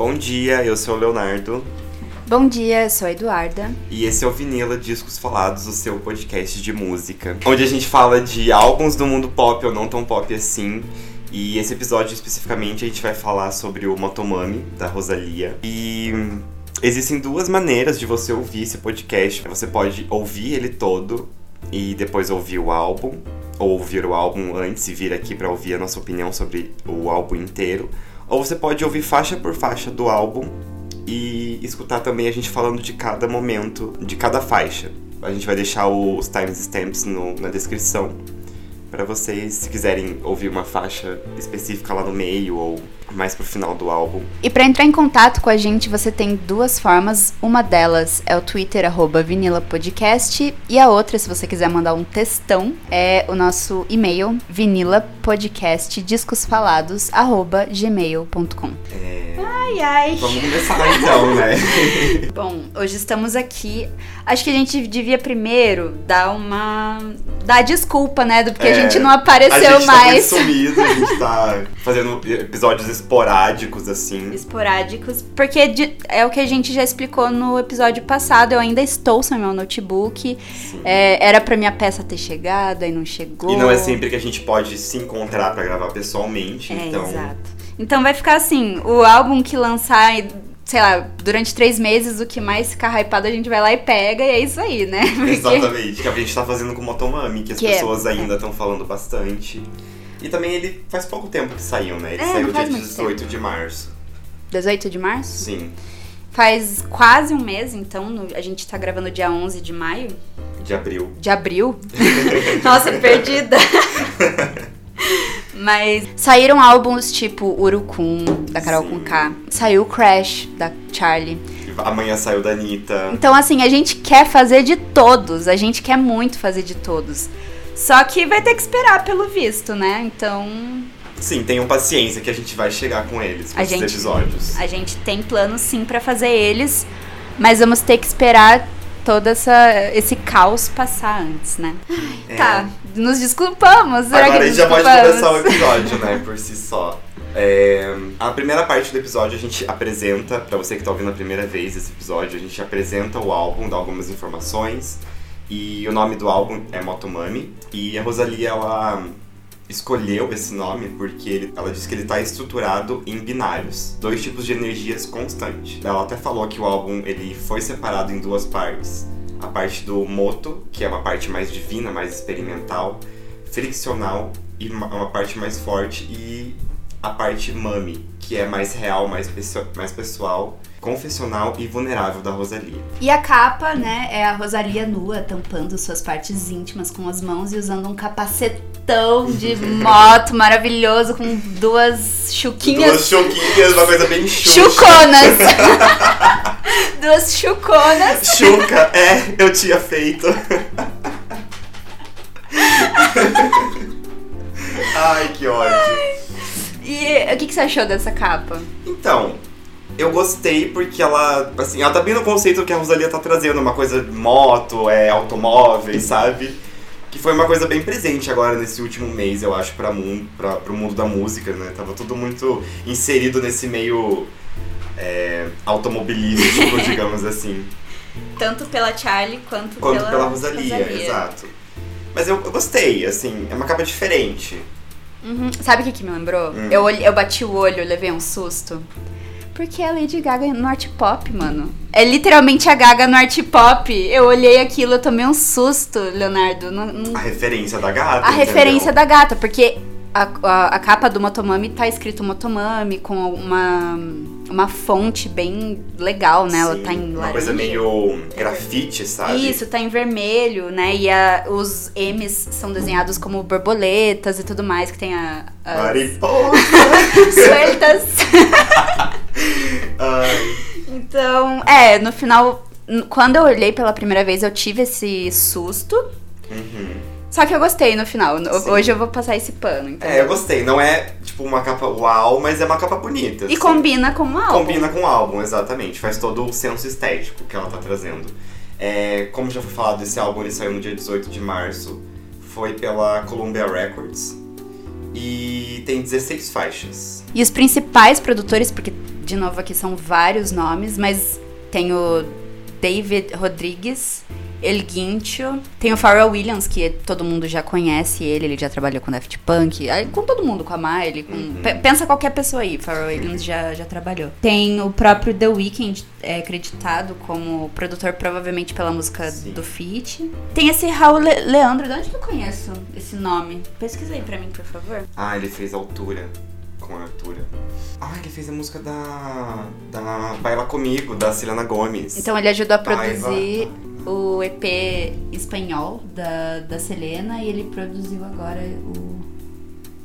Bom dia, eu sou o Leonardo. Bom dia, eu sou a Eduarda. E esse é o Vinila Discos Falados, o seu podcast de música. Onde a gente fala de álbuns do mundo pop ou não tão pop assim. E esse episódio especificamente a gente vai falar sobre o Motomami, da Rosalia. E existem duas maneiras de você ouvir esse podcast. Você pode ouvir ele todo e depois ouvir o álbum, ou ouvir o álbum antes e vir aqui para ouvir a nossa opinião sobre o álbum inteiro. Ou você pode ouvir faixa por faixa do álbum e escutar também a gente falando de cada momento, de cada faixa. A gente vai deixar os timestamps na descrição para vocês, se quiserem ouvir uma faixa específica lá no meio ou mais pro final do álbum. E para entrar em contato com a gente, você tem duas formas. Uma delas é o Twitter @vinilapodcast e a outra, se você quiser mandar um textão, é o nosso e-mail vinilapodcastdiscosfalados@gmail.com. É... Ai ai. Vamos começar então, né? Bom, hoje estamos aqui. Acho que a gente devia primeiro dar uma dar desculpa, né, do porque é, a gente não apareceu a gente mais. Tá sumido, a gente tá fazendo episódios esporádicos, assim. Esporádicos. Porque é o que a gente já explicou no episódio passado. Eu ainda estou sem meu notebook. É, era pra minha peça ter chegado, aí não chegou. E não é sempre que a gente pode se encontrar para gravar pessoalmente. É, então... exato. Então vai ficar assim: o álbum que lançar sei lá, durante três meses o que mais ficar hypado a gente vai lá e pega, e é isso aí, né? Porque... Exatamente, que a gente tá fazendo com o Motomami, que as que é, pessoas é. ainda estão falando bastante. E também ele faz pouco tempo que saiu, né? Ele É, saiu dia faz muito 18 tempo. de março. 18 de março? Sim, Faz quase um mês, então, no- a gente tá gravando dia 11 de maio, de abril. de abril. Nossa, perdida. Mas saíram álbuns tipo Urucum, da Carol Sim. K. Saiu Crash, da Charlie. Amanhã saiu da Anitta. Então, assim, a gente quer fazer de todos. A gente quer muito fazer de todos. Só que vai ter que esperar pelo visto, né? Então, Sim, tenham paciência que a gente vai chegar com eles, com A esses gente- episódios. a gente tem planos sim pra fazer eles, mas vamos ter que esperar todo essa, esse caos passar antes, né? É. Tá, nos desculpamos. Será Agora que a gente já pode começar o episódio, né, por si só. É, a primeira parte do episódio a gente apresenta, pra você que tá ouvindo a primeira vez esse episódio, a gente apresenta o álbum, dá algumas informações. E o nome do álbum é Motomami. E a Rosalia, ela escolheu esse nome porque ele- ela diz que ele está estruturado em binários, dois tipos de energias constantes. Ela até falou que o álbum ele foi separado em duas partes. A parte do moto, que é uma parte mais divina, mais experimental, friccional e uma, uma parte mais forte e a parte mami, que é mais real, mais, pesso- mais pessoal, confessional e vulnerável da Rosalia. E a capa, né, é a Rosalia nua, tampando suas partes íntimas com as mãos e usando um capacetão de moto maravilhoso com duas chuquinhas. Duas choquinhas, uma coisa bem xuxa. Chuconas! duas chuconas. Chuca, é, eu tinha feito. Ai, que ódio. E o que, que você achou dessa capa? Então, eu gostei porque ela, assim, ela tá bem no conceito que a Rosalia tá trazendo, uma coisa de moto, é, automóveis, sabe? Que foi uma coisa bem presente agora nesse último mês, eu acho, pra mundo, pra, pro mundo da música, né? Tava tudo muito inserido nesse meio é, automobilístico, digamos assim. Tanto pela Charlie quanto, Quanto pela, pela Rosalia, exato. Mas eu, eu gostei, assim, é uma capa diferente. Uhum. Sabe o que, que me lembrou? Hum. Eu, olhei- eu bati o olho, levei um susto. Porque é a Lady Gaga no art pop, mano. É literalmente a Gaga no art pop. Eu olhei aquilo, eu tomei um susto, Leonardo. Não- não- A referência da gata. A referência entendeu? da gata, porque a, a, a capa do Motomami tá escrito Motomami com uma, uma fonte bem legal, né? Ela Sim, tá em Uma laranja. coisa meio grafite, sabe? Isso, tá em vermelho, né? E a- os M's são desenhados como borboletas e tudo mais, que tem a. as Mariposa. sueltas. Então, é, no final, quando eu olhei pela primeira vez, eu tive esse susto. uhum. Só que eu gostei no final. Sim. Hoje eu vou passar esse pano, entendeu? É, eu gostei. Não é tipo uma capa uau, mas é uma capa bonita. E assim. combina com o álbum. Combina com o álbum, exatamente. Faz todo o senso estético que ela tá trazendo. É, como já foi falado, esse álbum ele saiu no dia 18 de março. Foi pela Columbia Records. E tem 16 faixas. E os principais produtores, porque de novo, aqui são vários nomes, mas tem o David Rodrigues, El Guincho, tem o Pharrell Williams, que todo mundo já conhece ele, ele já trabalhou com Daft Punk, com todo mundo, com a Miley, com... Uhum. Pe- pensa qualquer pessoa aí, Pharrell Williams já, já trabalhou. Tem o próprio The Weeknd, é, acreditado como produtor, provavelmente pela música Sim. do Feat. Tem esse Raul Le- Leandro, de onde que eu conheço esse nome? Pesquisa aí pra mim, por favor. Ah, ele fez altura com a. Ah, ele fez a música da. da Baila Comigo, da Selena Gomes. Então ele ajudou a produzir o EP espanhol da, da Selena e ele produziu agora o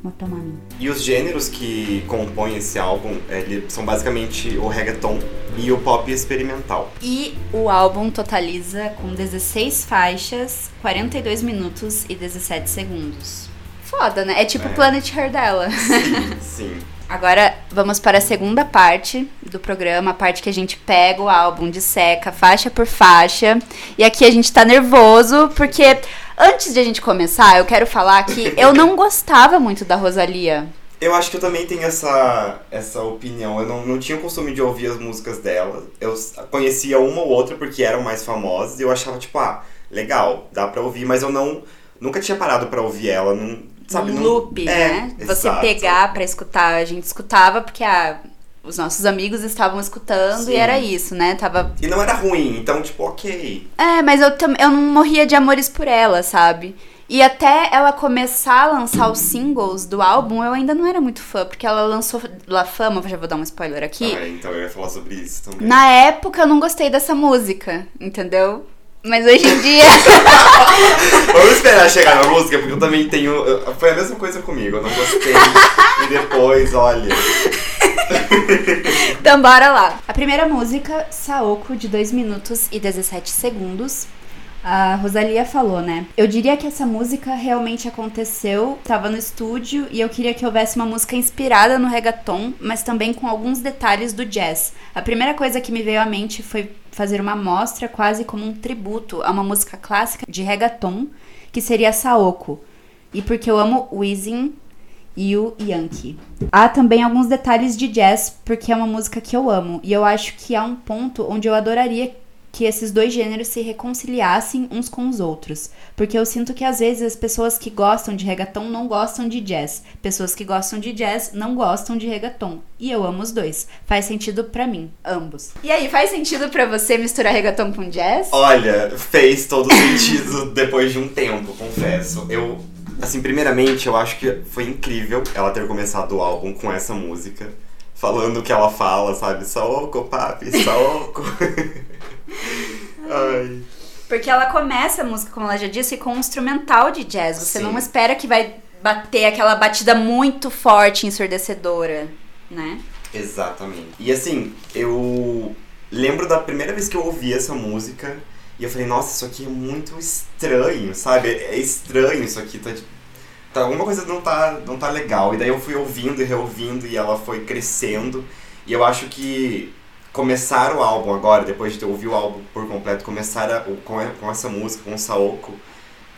Motomami. E os gêneros que compõem esse álbum ele, são basicamente o reggaeton e o pop experimental. E o álbum totaliza com 16 faixas, 42 minutos e 17 segundos. Foda, né? É tipo É. Planet Her dela. Sim, sim. Agora vamos para a segunda parte do programa, a parte que a gente pega o álbum de seca, faixa por faixa. E aqui a gente tá nervoso, porque antes de a gente começar, eu quero falar que eu não gostava muito da Rosalia. Eu acho que eu também tenho essa, essa opinião. Eu não, não tinha o costume de ouvir as músicas dela. Eu conhecia uma ou outra porque eram mais famosas e eu achava, tipo, ah, legal, dá pra ouvir, mas eu não. Nunca tinha parado pra ouvir ela. Não, sabe, um não- loop, É, né? Você exato. pegar pra escutar, a gente escutava porque ah, os nossos amigos estavam escutando Sim. e era isso, né? Tava E não era ruim, então, tipo, ok. É, mas eu, eu não morria de amores por ela, sabe? E até ela começar a lançar os singles do álbum, eu ainda não era muito fã, porque ela lançou La Fama, já vou dar um spoiler aqui. Ah, então eu ia falar sobre isso também. Na época eu não gostei dessa música, entendeu? Mas hoje em dia. Vamos esperar chegar na música, porque eu também tenho. eu- Foi a mesma coisa comigo, eu não gostei. e depois, olha. então bora lá. A primeira música, Saoko, de 2 minutos e 17 segundos. A Rosalia falou, né? Eu diria que essa música realmente aconteceu, tava no estúdio e eu queria que houvesse uma música inspirada no reggaeton, mas também com alguns detalhes do jazz. A primeira coisa que me veio à mente foi fazer uma mostra quase como um tributo a uma música clássica de reggaeton, que seria Saoko. E porque eu amo Weezing e o Yankee. Há também alguns detalhes de jazz, porque é uma música que eu amo. E eu acho que há um ponto onde eu adoraria que esses dois gêneros se reconciliassem uns com os outros. Porque eu sinto que às vezes as pessoas que gostam de reggaeton não gostam de jazz. Pessoas que gostam de jazz não gostam de reggaeton. E eu amo os dois. Faz sentido pra mim, ambos. E aí, faz sentido pra você misturar reggaeton com jazz? Olha, fez todo sentido depois de um tempo, confesso. Eu, assim, primeiramente, eu acho que foi incrível ela ter começado o álbum com essa música. Falando o que ela fala, sabe? Saoko, papi, Saoko. Ai. Porque ela começa a música, como ela já disse, com um instrumental de jazz. Você Sim. não espera que vai bater aquela batida muito forte, ensurdecedora, né? Exatamente. E assim, eu lembro da primeira vez que eu ouvi essa música e eu falei, nossa, isso aqui é muito estranho, sabe? É estranho isso aqui, tá, de- tá alguma coisa não tá, não tá legal. E daí eu fui ouvindo e reouvindo e ela foi crescendo. E eu acho que começar o álbum agora, depois de ter ouvido o álbum por completo, começar a- com, com essa música, com o Saoko,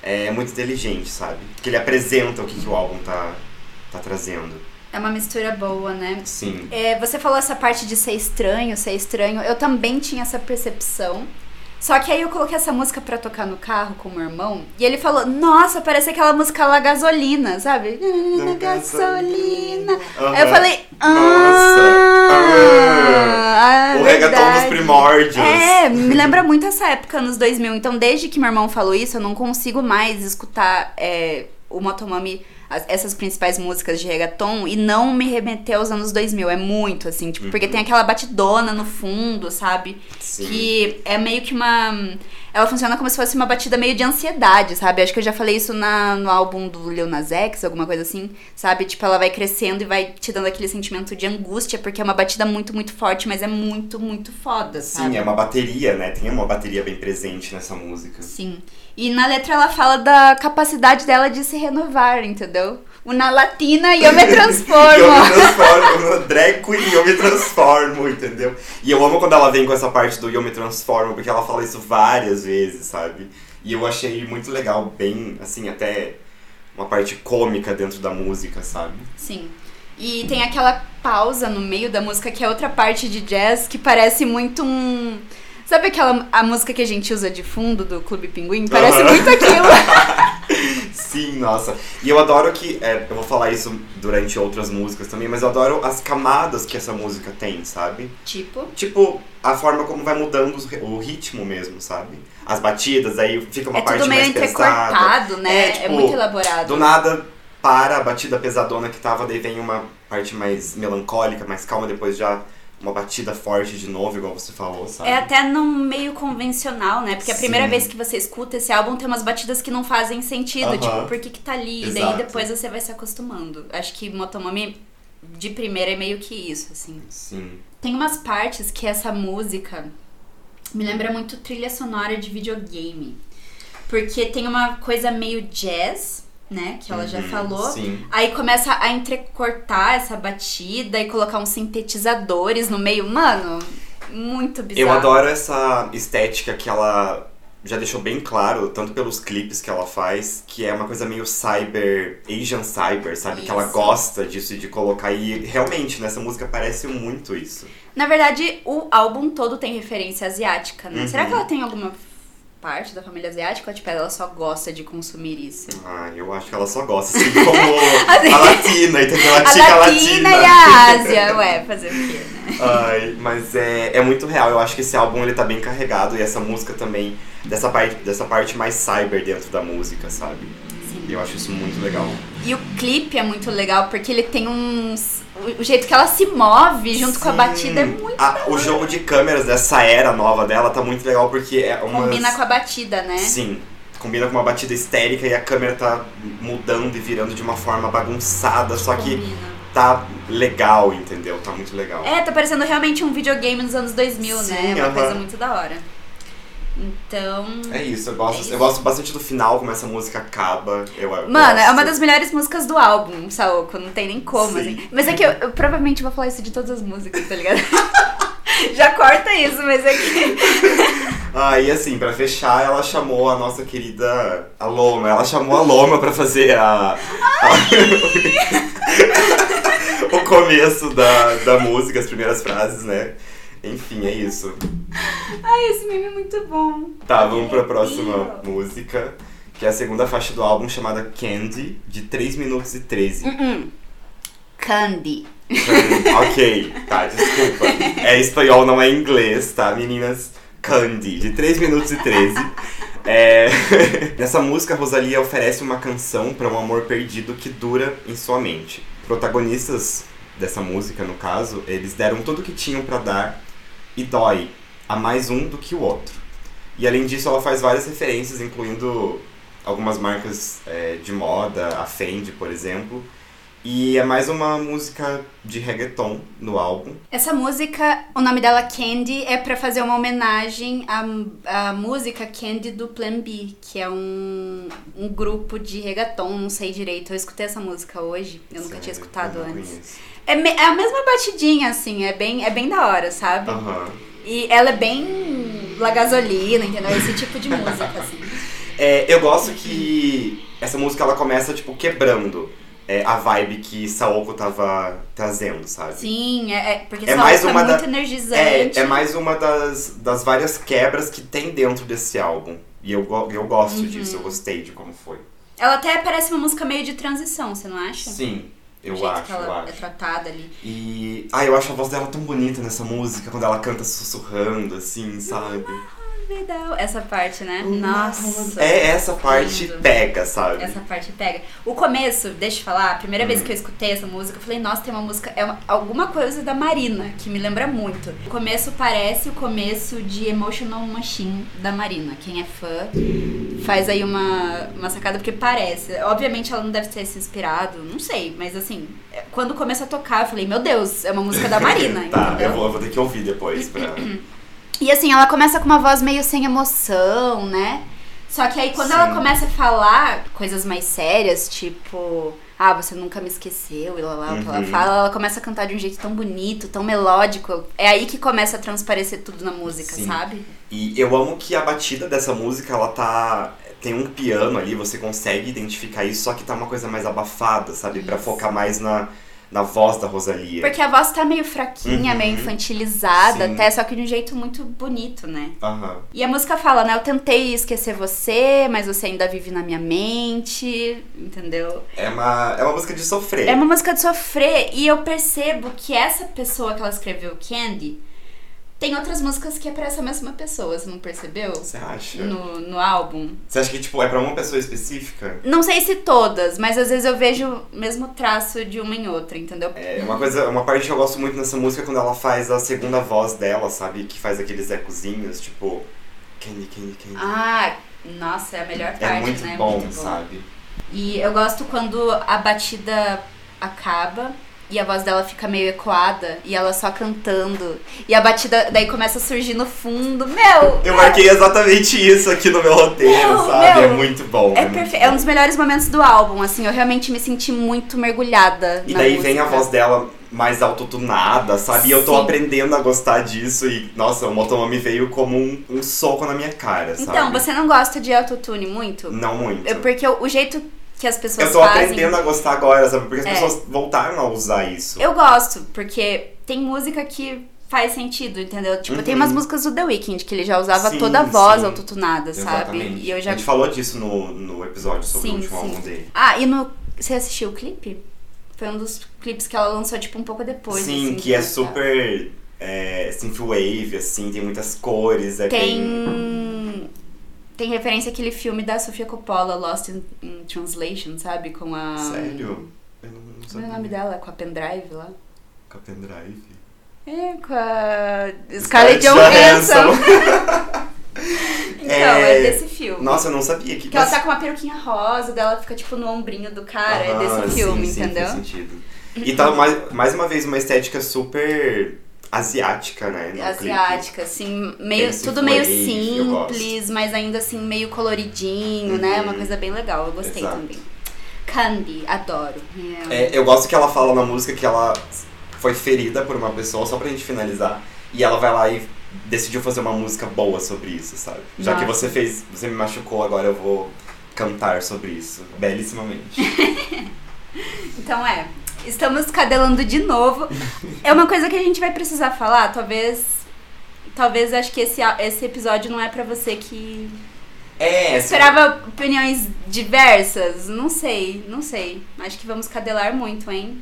é muito inteligente, sabe? Porque ele apresenta o que, que o álbum tá, tá trazendo. É uma mistura boa, né? Sim. É, você falou essa parte de ser estranho, ser estranho. Eu também tinha essa percepção. Só que aí eu coloquei essa música pra tocar no carro com o meu irmão. E ele falou, nossa, parece aquela música La Gasolina, sabe? Gasolina. Aí eu falei, ah, Nossa. ah, o reggaeton dos primórdios. É, me lembra muito essa época, nos 2000. Então, desde que meu irmão falou isso, eu não consigo mais escutar é, o Motomami, as- essas principais músicas de reggaeton, e não me remeter aos anos 2000. É muito, assim, tipo, porque Uhum. tem aquela batidona no fundo, sabe? Sim. Que é meio que uma. Ela funciona como se fosse uma batida meio de ansiedade, sabe? Acho que eu já falei isso na, no álbum do Lil Nas X, alguma coisa assim, sabe? Tipo, ela vai crescendo e vai te dando aquele sentimento de angústia, porque é uma batida muito, muito forte, mas é muito, muito foda, sabe? Sim, é uma bateria, né? Tem uma bateria bem presente nessa música. Sim. E na letra ela fala da capacidade dela de se renovar, entendeu? Uma latina e eu me eu me transformo. transformo, no drag queen, eu me transformo, entendeu? E eu amo quando ela vem com essa parte do eu me transformo, porque ela fala isso várias vezes, sabe? E eu achei muito legal, bem, assim, até uma parte cômica dentro da música, sabe? Sim. E tem aquela pausa no meio da música que é outra parte de jazz que parece muito um. Sabe aquela a música que a gente usa de fundo do Clube Pinguim? Parece Aham. muito aquilo. Sim, nossa. E eu adoro que. é, eu vou falar isso durante outras músicas também, mas eu adoro as camadas que essa música tem, sabe? tipo. Tipo, a forma como vai mudando o ritmo mesmo, sabe? As batidas, aí fica uma é parte tudo meio mais pesada. entrecortado, né? É, É, tipo, muito elaborado. Do nada para a batida pesadona que tava, daí vem uma parte mais melancólica, mais calma, depois já uma batida forte de novo, igual você falou, sabe? É até num meio convencional, né? Porque a primeira Sim. vez que você escuta esse álbum tem umas batidas que não fazem sentido. Aham. Tipo, por que que tá ali? E daí Exato. depois você vai se acostumando. Acho que Motomami, de primeira, é meio que isso, assim. Sim. Tem umas partes que essa música me lembra muito trilha sonora de videogame. Porque tem uma coisa meio jazz, né? Que ela já Uhum, falou. Sim. Aí começa a entrecortar essa batida e colocar uns sintetizadores no meio. Mano, muito bizarro. Eu adoro essa estética que ela já deixou bem claro, tanto pelos clipes que ela faz, que é uma coisa meio cyber, Asian cyber, sabe? Que ela Isso. gosta disso e de colocar. E realmente, nessa música parece muito isso. Na verdade, o álbum todo tem referência asiática, né? Uhum. Será que ela tem alguma parte da família asiática ou tipo, ela só gosta de consumir isso? Ah, eu acho que ela só gosta, assim como a latina, entendeu? A A tica latina latina. e a Ásia, ué, fazer o quê, né? Ai, mas é, é muito real. Eu acho que esse álbum ele tá bem carregado e essa música também, dessa parte, dessa parte mais cyber dentro da música, sabe? Sim. E eu acho isso muito legal. E o clipe é muito legal porque ele tem uns. O jeito que ela se move junto com a Sim. batida é muito. Ah, o jogo de câmeras dessa era nova dela tá muito legal porque é uma. Combina com a batida, né? Sim. Combina com uma batida histérica e a câmera tá mudando e virando de uma forma bagunçada, só que Combina. tá legal, entendeu? Tá muito legal. É, tá parecendo realmente um videogame dos anos 2000, né? Sim, É uma aham. coisa muito da hora. Então. É isso, eu gosto, É isso. eu gosto bastante do final, como essa música acaba. Eu, eu Mano, é gosto. uma das melhores músicas do álbum, Saoko. Não tem nem como, Sim. assim. Mas é que eu, eu provavelmente vou falar isso de todas as músicas, tá ligado? Já corta isso, mas é que. Ah, e assim, pra fechar, ela chamou a nossa querida a Loma. Ela chamou a Loma pra fazer a. a- o começo da, da música, as primeiras frases, né? Enfim, é isso. Ai, esse meme é muito bom. Tá, vamos pra próxima música, que é a segunda faixa do álbum chamada Candy, de 3 minutos e 13. Uh-uh. Candy. ok, tá, desculpa. É espanhol, não é inglês, tá, meninas? Candy, de 3 minutos e 13. É... Nessa música, a Rosalia oferece uma canção para um amor perdido que dura em sua mente. Protagonistas dessa música, no caso, eles deram tudo o que tinham para dar e dói a mais um do que o outro. E além disso, ela faz várias referências, incluindo algumas marcas é, de moda, a Fendi, por exemplo. E é mais uma música de reggaeton no álbum. Essa música, o nome dela Candy, é pra fazer uma homenagem à, à música Candy do Plan B, que é um, um grupo de reggaeton, não sei direito. Eu escutei essa música hoje, eu nunca tinha Sério, escutado eu não antes. É, me- é a mesma batidinha, assim, é bem, é bem da hora, sabe? E ela é bem La Gasolina, entendeu? Esse tipo de música, assim. É, eu gosto que essa música ela começa, tipo, quebrando é, a vibe que Saoko tava trazendo, sabe? Sim, é, é- porque É essa mais uma é muito da- energizante. É, é mais uma das, das várias quebras que tem dentro desse álbum. E eu, eu gosto Uhum. disso, eu gostei de como foi. Ela até parece uma música meio de transição, você não acha? Sim, eu o acho, que eu ela é acho. tratada ali. E. Ah, eu acho a voz dela tão bonita nessa música, quando ela canta sussurrando, assim, sabe? Essa parte, né? Nossa. É, essa parte lindo. pega, sabe? Essa parte pega. O começo, deixa eu falar, a primeira Hum. vez que eu escutei essa música, eu falei, nossa, tem uma música, é uma- alguma coisa da Marina, que me lembra muito. O começo parece o começo de Emotional Machine da Marina. Quem é fã faz aí uma, uma sacada, porque parece. Obviamente ela não deve ter se inspirado, não sei, mas assim, é- quando começa a tocar, eu falei, meu Deus, é uma música da Marina, tá, eu vou, eu vou ter que ouvir depois pra. E assim, ela começa com uma voz meio sem emoção, né? Só que aí quando Sim. ela começa a falar coisas mais sérias, tipo, ah, você nunca me esqueceu, e lá, lá, o que ela Uhum. fala, ela começa a cantar de um jeito tão bonito, tão melódico. É aí que começa a transparecer tudo na música, Sim. sabe? E eu amo que a batida dessa música, ela tá. Tem um piano ali, você consegue identificar isso, só que tá uma coisa mais abafada, sabe? Pra Isso. focar mais na, na voz da Rosalia. Porque a voz tá meio fraquinha, Uhum. meio infantilizada, Sim. até, só que de um jeito muito bonito, né? Aham. E a música fala, né? Eu tentei esquecer você, mas você ainda vive na minha mente, entendeu? É uma, é uma música de sofrer. É uma música de sofrer e eu percebo que essa pessoa que ela escreveu, Candy, tem outras músicas que é pra essa mesma pessoa, você não percebeu? Você acha? No, no álbum. Você acha que, tipo, é pra uma pessoa específica? Não sei se todas, mas às vezes eu vejo o mesmo traço de uma em outra, entendeu? É uma coisa, uma parte que eu gosto muito nessa música é quando ela faz a segunda voz dela, sabe? Que faz aqueles ecozinhos, tipo... Candy, candy, candy. Ah, nossa, é a melhor parte, é muito né? bom, Muito sabe? E eu gosto quando a batida acaba e a voz dela fica meio ecoada e ela só cantando. E a batida daí começa a surgir no fundo. Meu! Eu marquei exatamente isso aqui no meu roteiro, Meu, sabe? meu. é muito bom. É, muito perfe... é um bom. dos melhores momentos do álbum, assim, eu realmente me senti muito mergulhada. E daí vem a música. voz dela mais autotunada, sabe? E eu tô Sim. aprendendo a gostar disso e, nossa, o Motomami veio como um, um soco na minha cara, sabe? Então, você não gosta de autotune muito? Não muito. Eu- porque o, o jeito que as pessoas Eu tô fazem. aprendendo a gostar agora, sabe? Porque as É. pessoas voltaram a usar isso. Eu gosto, porque tem música que faz sentido, entendeu? Tipo, tem Uhum. umas músicas do The Weeknd que ele já usava Sim, toda a voz sim. autotunada, sabe? Exatamente. E eu já A gente falou disso no, no episódio sobre Sim, o último álbum dele. Ah, e no. Você assistiu o clipe? Foi um dos clipes que ela lançou, tipo, um pouco depois. Sim, assim, que é lançar. super é, synthwave, assim, tem muitas cores, é bem... Tem. Referência àquele filme da Sofia Coppola, Lost in, in Translation, sabe? Com a. Sério? Eu não, não Como é o nome dela? Com a pendrive lá? Com a pendrive? É, com a. Scarlett Johansson. Então, é, É, desse filme. Nossa, eu não sabia que... Que ela tá com uma peruquinha rosa, dela fica tipo no ombrinho do cara, é Aham, desse filme, sim, sim, entendeu? faz sentido. E tá mais, mais uma vez uma estética super asiática, né? Asiática, assim, meio, tudo meio simples, mas ainda assim meio coloridinho, né? Uhum. Uma coisa bem legal, eu gostei Exato. também. Candy, adoro. clipe. É, eu gosto que ela fala na música que ela foi ferida por uma pessoa, só pra gente finalizar. E ela vai lá e decidiu fazer uma música boa sobre isso, sabe? Já que Nossa. você fez, você me machucou, agora eu vou cantar sobre isso. Belíssimamente. Então é, estamos cadelando de novo. É uma coisa que a gente vai precisar falar, talvez. Talvez acho que esse, esse episódio não é pra você que É, esperava opiniões diversas. Não sei, não sei. Acho que vamos cadelar muito, hein?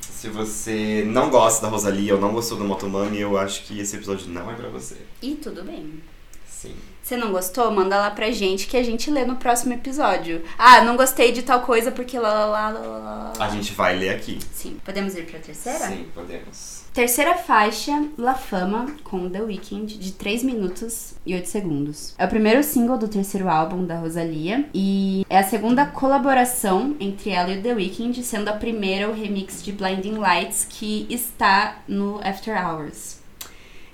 Se você não gosta da Rosalia ou não gostou do Motomami, eu acho que esse episódio não é pra você. E tudo bem. Sim. Se não gostou, manda lá pra gente que a gente lê no próximo episódio. Ah, não gostei de tal coisa porque lá lá lá lá lá. A gente vai ler aqui. Sim. Podemos ir pra terceira? Sim, podemos. Terceira faixa, La Fama, com The Weeknd, de 3 minutos e 8 segundos. É o primeiro single do terceiro álbum da Rosalia e é a segunda colaboração entre ela e o The Weeknd, sendo a primeira o remix de Blinding Lights, que está no After Hours.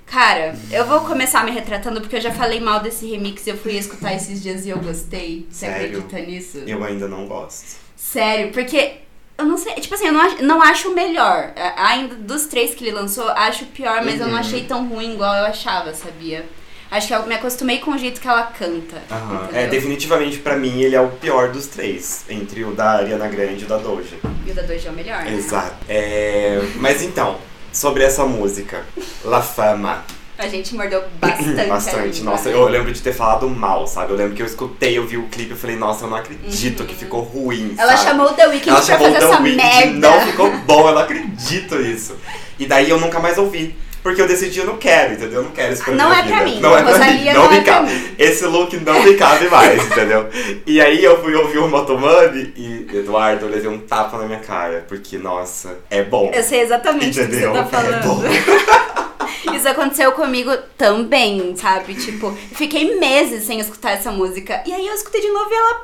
Cara, eu vou começar me retratando porque eu já falei mal desse remix e eu fui escutar esses dias e eu gostei. Você Sério? acredita nisso? Eu ainda não gosto. Sério, porque eu não sei, tipo assim, eu não acho, não acho o melhor. É, Ainda dos três que ele lançou, acho o pior, mas eu não Uhum. achei tão ruim igual eu achava, sabia? Acho que eu me acostumei com o jeito que ela canta. Aham. É, definitivamente pra mim ele é o pior dos três, entre o da Ariana Grande e o da Doja. E o da Doja é o melhor. né? Exato. É, mas então, sobre essa música, La Fama. A gente mordeu bastante. Bastante. Nossa, eu lembro de ter falado mal, sabe? Eu lembro que eu escutei, eu vi o clipe e falei, nossa, eu não acredito Uhum. que ficou ruim. Ela sabe? chamou o The Weeknd Ela pra fazer The essa Weeknd, merda. não ficou bom, eu não acredito nisso. E daí eu nunca mais ouvi. Porque eu decidi, eu não quero, entendeu? Eu não quero isso pra Não é pra vida. mim. Não é pra mim. Não, não me é pra cabe. Esse look não me cabe mais, entendeu? E aí eu fui ouvir o Motomami e, Eduardo, eu levei um tapa na minha cara. Porque, nossa, é bom. Eu sei exatamente o que Entendeu? você tá É bom. falando. Isso aconteceu comigo também, sabe? Tipo, fiquei meses sem escutar essa música. E aí eu escutei de novo e ela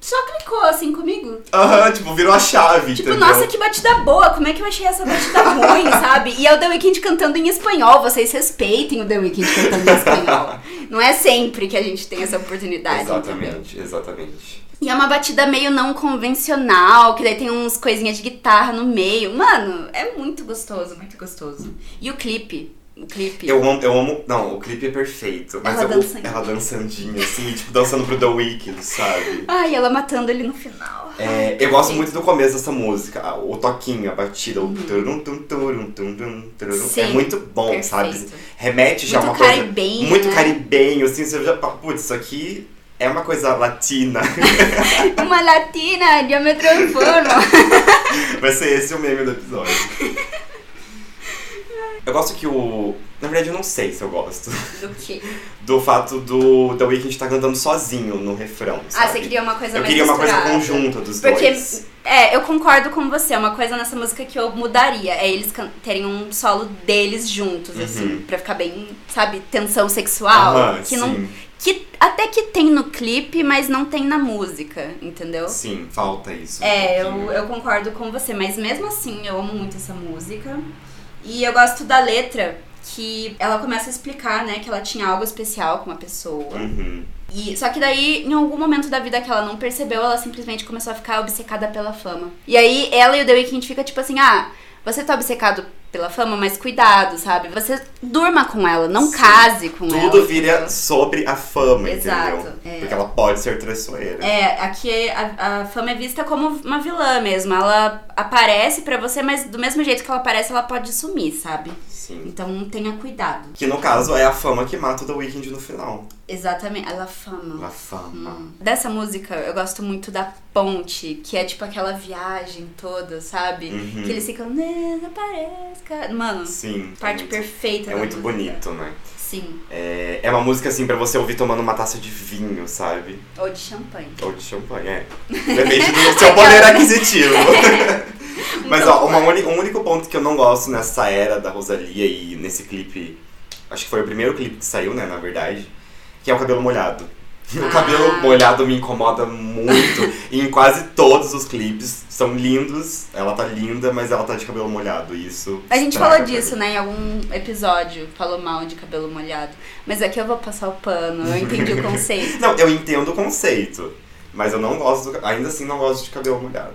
só clicou assim comigo. Aham, tipo, virou a chave, Tipo, entendeu? nossa, que batida boa, como é que eu achei essa batida ruim, sabe? E é o The Weeknd cantando em espanhol, vocês respeitem o The Weeknd cantando em espanhol. Não é sempre que a gente tem essa oportunidade, entendeu? Exatamente, exatamente. E é uma batida meio não convencional, que daí tem uns coisinhas de guitarra no meio. Mano, é muito gostoso, muito gostoso. E o clipe, clipe. Eu amo, eu amo. Não, o clipe é perfeito. Mas Ela eu, dançandinha. ela dançandinha, assim, tipo, dançando pro The Weeknd, sabe? Ai, ela matando ele no final. É, eu gosto muito do começo dessa música, o toquinho, a batida, o turum, tum, turum, tum, tum, turum. É muito bom, perfeito. sabe? Remete já a Muito uma coisa caribenho, muito né? caribenho, assim, você já, putz, isso aqui é uma coisa latina. Uma latina, eu me transformo. Vai ser esse o meme do episódio. Eu gosto que o. Na verdade, eu não sei se eu gosto. Do quê? Do fato do The Weeknd estar cantando sozinho no refrão. Ah, sabe? você queria uma coisa Eu mais queria uma coisa misturada. conjunta dos Porque, dois. é, eu concordo com você. Uma coisa nessa música que eu mudaria é eles terem um solo deles juntos, Uhum. assim, pra ficar bem, sabe, tensão sexual. Aham, que não. sim, Que até que tem no clipe, mas não tem na música, entendeu? sim, falta isso. um É, eu, eu concordo com você, mas mesmo assim eu amo muito essa música. E eu gosto da letra que ela começa a explicar, né, que ela tinha algo especial com uma pessoa. Uhum. E, só que daí, em algum momento da vida que ela não percebeu, ela simplesmente começou a ficar obcecada pela fama. E aí, ela e o The Weeknd fica tipo assim, ah, você tá obcecado pela fama, mas cuidado, sabe? Você durma com ela, não Sim. case com ela. Tudo vira sobre a fama, Exato, entendeu? é. Porque ela pode ser traiçoeira. É, aqui a, a fama é vista como uma vilã mesmo. Ela aparece pra você, mas do mesmo jeito que ela aparece, ela pode sumir, sabe? Sim. Então tenha cuidado. Que no caso é a fama que mata o The Weeknd no final. Exatamente, ela fama. A fama. Hum. Dessa música, eu gosto muito da ponte, que é tipo aquela viagem toda, sabe? Uhum. Que eles ficam, desapareça. Mano, Sim. é parte muito, perfeita É muito música. bonito, né? Sim, É, é uma música assim pra você ouvir tomando uma taça de vinho, sabe? ou de champanhe. Ou de champanhe, é. Depende do seu poder aquisitivo. Mas ó, uma um único ponto que eu não gosto nessa era da Rosalia e nesse clipe, acho que foi o primeiro clipe que saiu, né, na verdade, que é o cabelo molhado. O Ah. cabelo molhado me incomoda muito. e em quase todos os clipes são lindos, ela tá linda, mas ela tá de cabelo molhado. Isso. A gente estraga falou disso, né, em algum episódio, falou mal de cabelo molhado. Mas aqui eu vou passar o pano, eu entendi o conceito. Não, eu entendo o conceito, mas eu não gosto, do- ainda assim não gosto de cabelo molhado.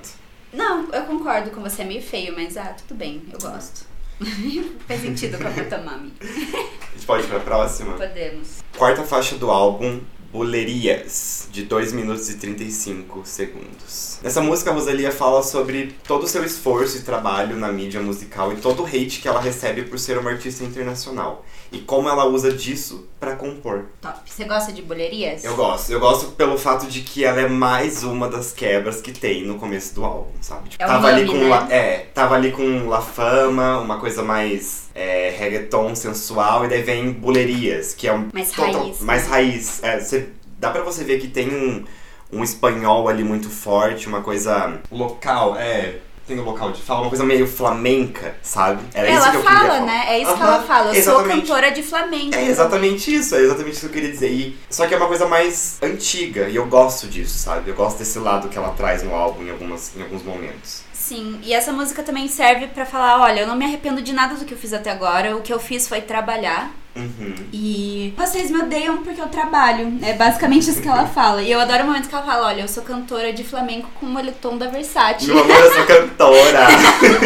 Não, eu concordo com você, é meio feio, mas ah, tudo bem, eu gosto. Faz sentido com a Motomami. A gente pode ir pra próxima? Podemos. Quarta faixa do álbum, Bolerias, de 2 minutos e 35 segundos. Nessa música, a Rosalia fala sobre todo o seu esforço e trabalho na mídia musical e todo o hate que ela recebe por ser uma artista internacional. E como ela usa disso pra compor. Top. Você gosta de bolerias? Eu gosto. Eu gosto pelo fato de que ela é mais uma das quebras que tem no começo do álbum, sabe? Tipo, É tava ali com né? La, É, tava ali com La Fama, uma coisa mais é, reggaeton sensual, e daí vem Bulerias, que é um. Mais total- raiz, Mais né? raiz. É, você, dá pra você ver que tem um, um espanhol ali muito forte, uma coisa local, é. Tem o local de fala, uma coisa meio flamenca, sabe? Era isso ela que eu queria fala, falar. né? É isso que Aham, ela fala. Eu exatamente. sou cantora de flamenco. É exatamente isso, é exatamente isso que eu queria dizer. E, só que é uma coisa mais antiga, e eu gosto disso, sabe? Eu gosto desse lado que ela traz no álbum em, algumas, em alguns momentos. Sim, e essa música também serve pra falar, olha, eu não me arrependo de nada do que eu fiz até agora. O que eu fiz foi trabalhar. Uhum. E vocês me odeiam porque eu trabalho. É basicamente isso que ela fala. E eu adoro o momento que ela fala, olha, eu sou cantora de flamenco com o moletom da Versace. Meu amor, eu sou cantora!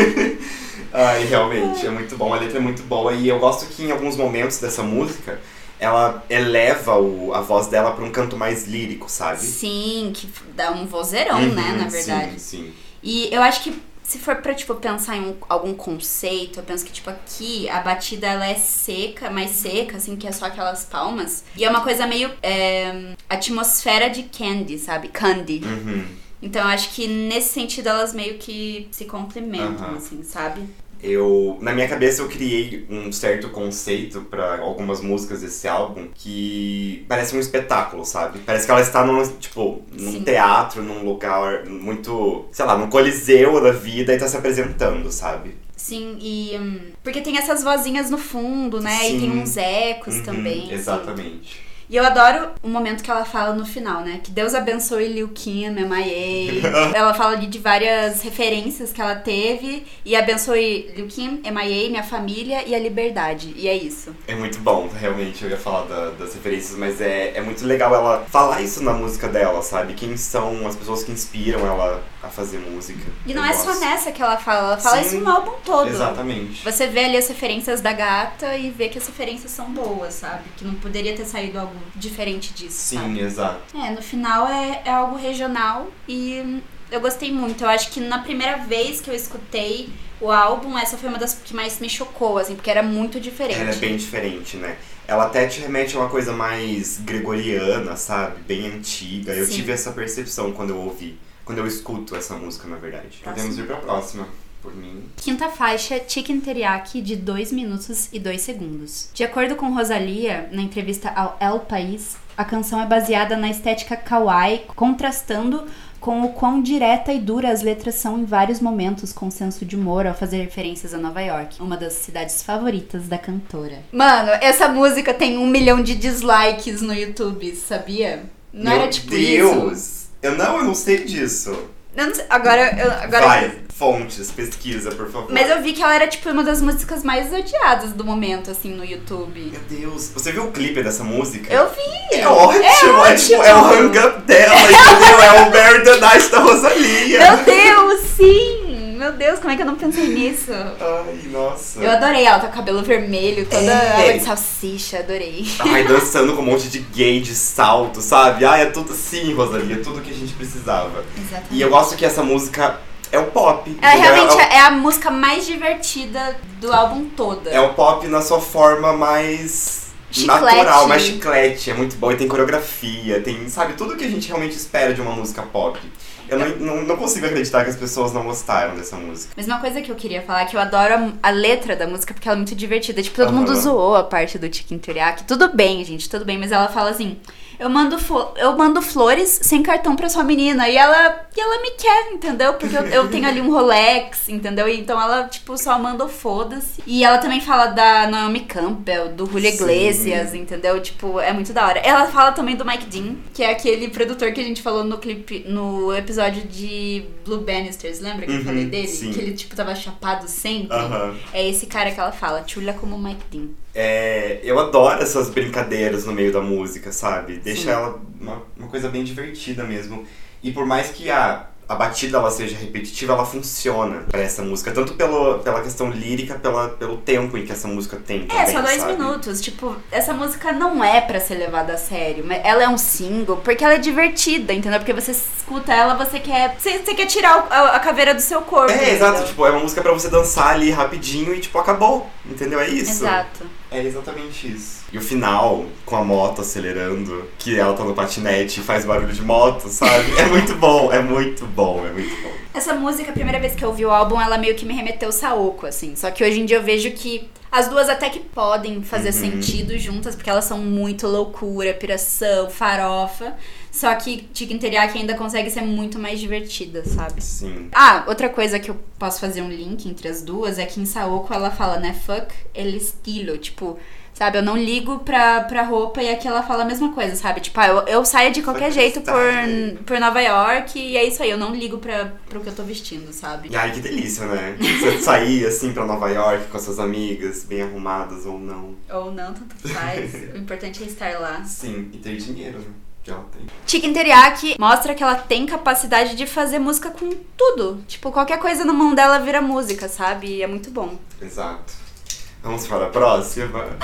Ai, realmente, é muito bom. A letra é muito boa e eu gosto que em alguns momentos dessa música ela eleva o, a voz dela pra um canto mais lírico, sabe? Sim, que dá um vozeirão, Uhum, né, na verdade. Sim, sim. E eu acho que se for pra, tipo, pensar em um- algum conceito, eu penso que, tipo, aqui a batida ela é seca, mais seca, assim, que é só aquelas palmas. E é uma coisa meio é, atmosfera de candy, sabe? Candy. Uhum. Então eu acho que nesse sentido elas meio que se complementam, Aham. assim, sabe? Eu, na minha cabeça, eu criei um certo conceito pra algumas músicas desse álbum que parece um espetáculo, sabe? Parece que ela está num, tipo, num Sim. teatro, num lugar muito, sei lá, num coliseu da vida e tá se apresentando, sabe? Sim, e. hum, porque tem essas vozinhas no fundo, né? E Sim. tem uns ecos Uhum, também. assim. E eu adoro o momento que ela fala no final, né? Que Deus abençoe Liu Kim, MIA. ela fala ali de várias referências que ela teve. E abençoe Liu Kim, MIA, minha família e a liberdade. E é isso. É muito bom, realmente, eu ia falar da- das referências, mas é, é muito legal ela falar isso na música dela, sabe? Quem são as pessoas que inspiram ela a fazer música. E não é só gosto. nessa que ela fala, ela fala Sim, isso no álbum todo. Exatamente. Você vê ali as referências da gata e vê que as referências são boas, sabe? Que não poderia ter saído algo diferente disso. sabe? Sim, exato. É, no final é, é algo regional e Eu gostei muito. Eu acho que na primeira vez que eu escutei o álbum, essa foi uma das que mais me chocou, assim, porque era muito diferente. Ela é bem diferente, né? Ela até te remete a uma coisa mais gregoriana, sabe? Bem antiga. Eu Sim. tive essa percepção quando eu ouvi. Quando eu escuto essa música, na verdade. Próxima. Podemos ir pra próxima. Por mim. Quinta faixa, Chicken Teriyaki, de 2 minutos e 2 segundos. De acordo com Rosalia, na entrevista ao El País, a canção é baseada na estética kawaii, contrastando com o quão direta e dura as letras são em vários momentos, com senso de humor ao fazer referências a Nova York, uma das cidades favoritas da cantora. Mano, essa música tem um milhão de dislikes no YouTube, sabia? Não Meu era tipo isso? Eu não, eu não sei disso. Eu não sei- agora, eu, agora Vai, fontes, pesquisa, por favor. Mas eu vi que ela era, tipo, uma das músicas mais odiadas do momento, assim, no YouTube. Meu Deus, você viu o clipe dessa música? Eu vi! É ótimo, é, tipo, ótimo. é o hang-up dela, entendeu? É o Mary the Night da Rosalia. Meu Deus, sim! Meu Deus, como é que eu não pensei nisso? Ai, nossa. Eu adorei ela, tá com cabelo vermelho, toda É. água de salsicha, adorei. Ai, dançando com um monte de gay de salto, sabe? Ai, é tudo sim, Rosalia, é tudo que a gente precisava. Exatamente. E eu gosto que essa música é o pop. Entendeu? realmente é, é a música mais divertida do álbum toda. é o pop na sua forma mais Chiclete. natural, mais chiclete. É muito bom. E tem coreografia, tem, sabe, tudo que a gente realmente espera de uma música pop. Eu não, não, não consigo acreditar que as pessoas não gostaram dessa música. Mas uma coisa que eu queria falar é que eu adoro a, a letra da música porque ela é muito divertida. Tipo, todo Aham. mundo zoou a parte do Teriyaki. Tudo bem, gente, tudo bem. Mas ela fala assim: eu mando, eu mando flores sem cartão pra sua menina. E ela, e ela me quer, entendeu? Porque eu, eu tenho ali um Rolex, entendeu? E então ela, tipo, só manda foda-se. E ela também fala da Naomi Campbell, do Julio Sim. Iglesias, entendeu? Tipo, é muito da hora. Ela fala também do Mike Dean, que é aquele produtor que a gente falou no clipe, no episódio de Blue Bannisters, lembra que eu Uhum, falei dele? sim. Que ele, tipo, tava chapado sempre. Aham. É esse cara que ela fala, chula como Mike Dean. É, eu adoro essas brincadeiras no meio da música, sabe? Deixa Sim. ela uma, uma coisa bem divertida mesmo. E por mais que a, a batida ela seja repetitiva, ela funciona pra essa música. Tanto pelo, pela questão lírica, pela, pelo tempo em que essa música tem. É, também, só dois sabe? minutos. Tipo, essa música não é pra ser levada a sério. Mas ela é um single porque ela é divertida, entendeu? Porque você escuta ela, você quer. Você, você quer tirar a, a caveira do seu corpo. É, exato. entendeu? Tipo, é uma música pra você dançar ali rapidinho e, tipo, acabou. Entendeu? É isso. Exato. É exatamente isso. E o final, com a moto acelerando, que ela tá no patinete e faz barulho de moto, sabe? É muito bom, é muito bom, é muito bom. Essa música, a primeira vez que eu ouvi o álbum, ela meio que me remeteu Saoko, assim. Só que hoje em dia eu vejo que as duas até que podem fazer Uhum. sentido juntas, porque elas são muito loucura, piração, farofa. Só que Chicken Teriyaki ainda consegue ser muito mais divertida, sabe? Sim. Ah, outra coisa que eu posso fazer um link entre as duas é que em Saoko ela fala, né, fuck el estilo, tipo, sabe, eu não ligo pra, pra roupa e aqui ela fala a mesma coisa, sabe? Tipo, ah, eu, eu saio de qualquer jeito por, por Nova York e é isso aí, eu não ligo pra, pro que eu tô vestindo, sabe? Ai, que delícia, né? Você sair assim pra Nova York com as suas amigas, bem arrumadas ou não. Ou não, tanto faz. o importante é estar lá. Sim, e ter dinheiro, né? Que ela tem. Chicken Teriyaki mostra que ela tem capacidade de fazer música com tudo. Tipo, qualquer coisa na mão dela vira música, sabe? E é muito bom. Exato. Vamos para a próxima.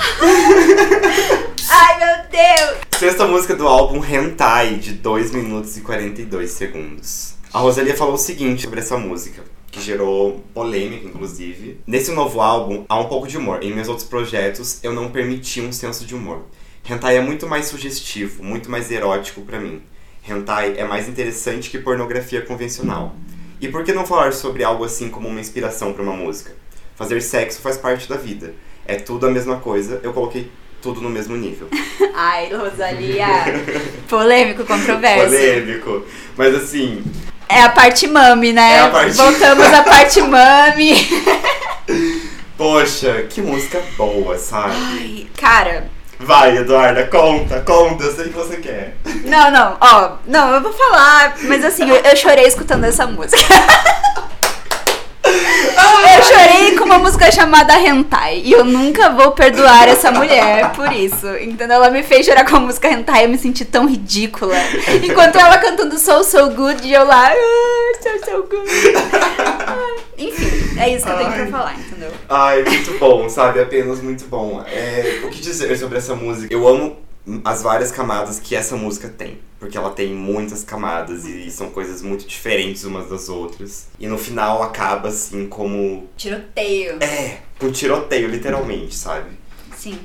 Ai, meu Deus! Sexta música do álbum Hentai, de 2 minutos e 42 segundos. A Rosalia falou o seguinte sobre essa música, que gerou polêmica, inclusive. Nesse novo álbum, há um pouco de humor. Em meus outros projetos, eu não permiti um senso de humor. Hentai é muito mais sugestivo, muito mais erótico pra mim. Hentai é mais interessante que pornografia convencional. E por que não falar sobre algo assim como uma inspiração pra uma música? Fazer sexo faz parte da vida. É tudo a mesma coisa, eu coloquei tudo no mesmo nível. Ai, Rosalia. Polêmico, controverso. Polêmico. Mas assim, É a parte mami, né? É a parte- Voltamos à parte mami. poxa, que música boa, sabe? Ai, cara. Vai, Eduarda, conta, conta, eu sei que você quer. Não, não, ó. Não, eu vou falar, mas assim, eu, eu chorei escutando essa música. Eu chorei com uma música chamada Hentai. E eu nunca vou perdoar essa mulher por isso. Entendeu? Ela me fez chorar com a música Hentai. Eu me senti tão ridícula. Enquanto ela cantando So So Good, e eu lá. "Ah, So So Good. Ai, Enfim, é isso que eu tenho pra Ai. falar, entendeu? Ai, muito bom, sabe? Apenas muito bom. É, o que dizer sobre essa música? Eu amo as várias camadas que essa música tem. Porque ela tem muitas camadas e são coisas muito diferentes umas das outras. E no final acaba assim como. Tiroteio. É, um tiroteio, literalmente, sabe? Sim.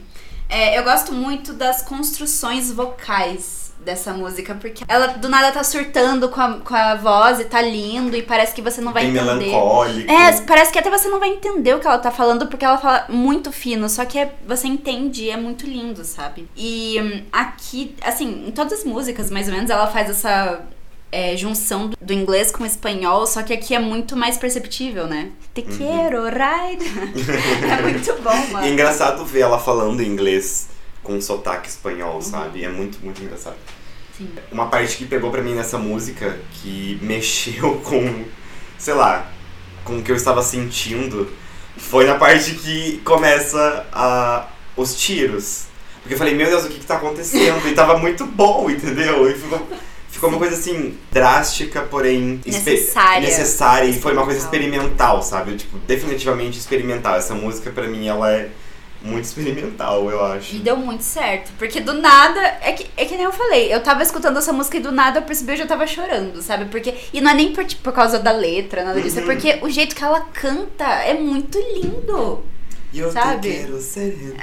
É, eu gosto muito das construções vocais dessa música, porque ela do nada tá surtando com a, com a voz e tá lindo e parece que você não vai Bem entender. melancólico. É, parece que até você não vai entender o que ela tá falando, porque ela fala muito fino, só que é- você entende e é muito lindo, sabe? E hum, aqui, assim, em todas as músicas, mais ou menos, ela faz essa é, junção do, do inglês com o espanhol, só que aqui é muito mais perceptível, né? Te Uhum. quero, right? é muito bom, E é mano. engraçado ver ela falando inglês com um sotaque Uhum. espanhol, sabe? É muito, muito engraçado. Sim. Uma parte que pegou pra mim nessa música, que mexeu com, sei lá, com o que eu estava sentindo, foi na parte que começa a, os tiros. Porque eu falei, meu Deus, o que que tá acontecendo? E tava muito bom, entendeu? E ficou, ficou uma coisa assim, drástica, porém Necessária. necessária e foi uma coisa Experimental. sabe? Tipo, definitivamente experimental. Essa música, pra mim, ela é muito experimental, eu acho. E deu muito certo. Porque do nada. É que, é que nem eu falei. Eu tava escutando essa música e do nada eu percebi que eu já tava chorando, sabe? Porque. E não é nem por, tipo, por causa da letra, nada disso. Uhum. É porque o jeito que ela canta é muito lindo. E eu Sabe? quero ser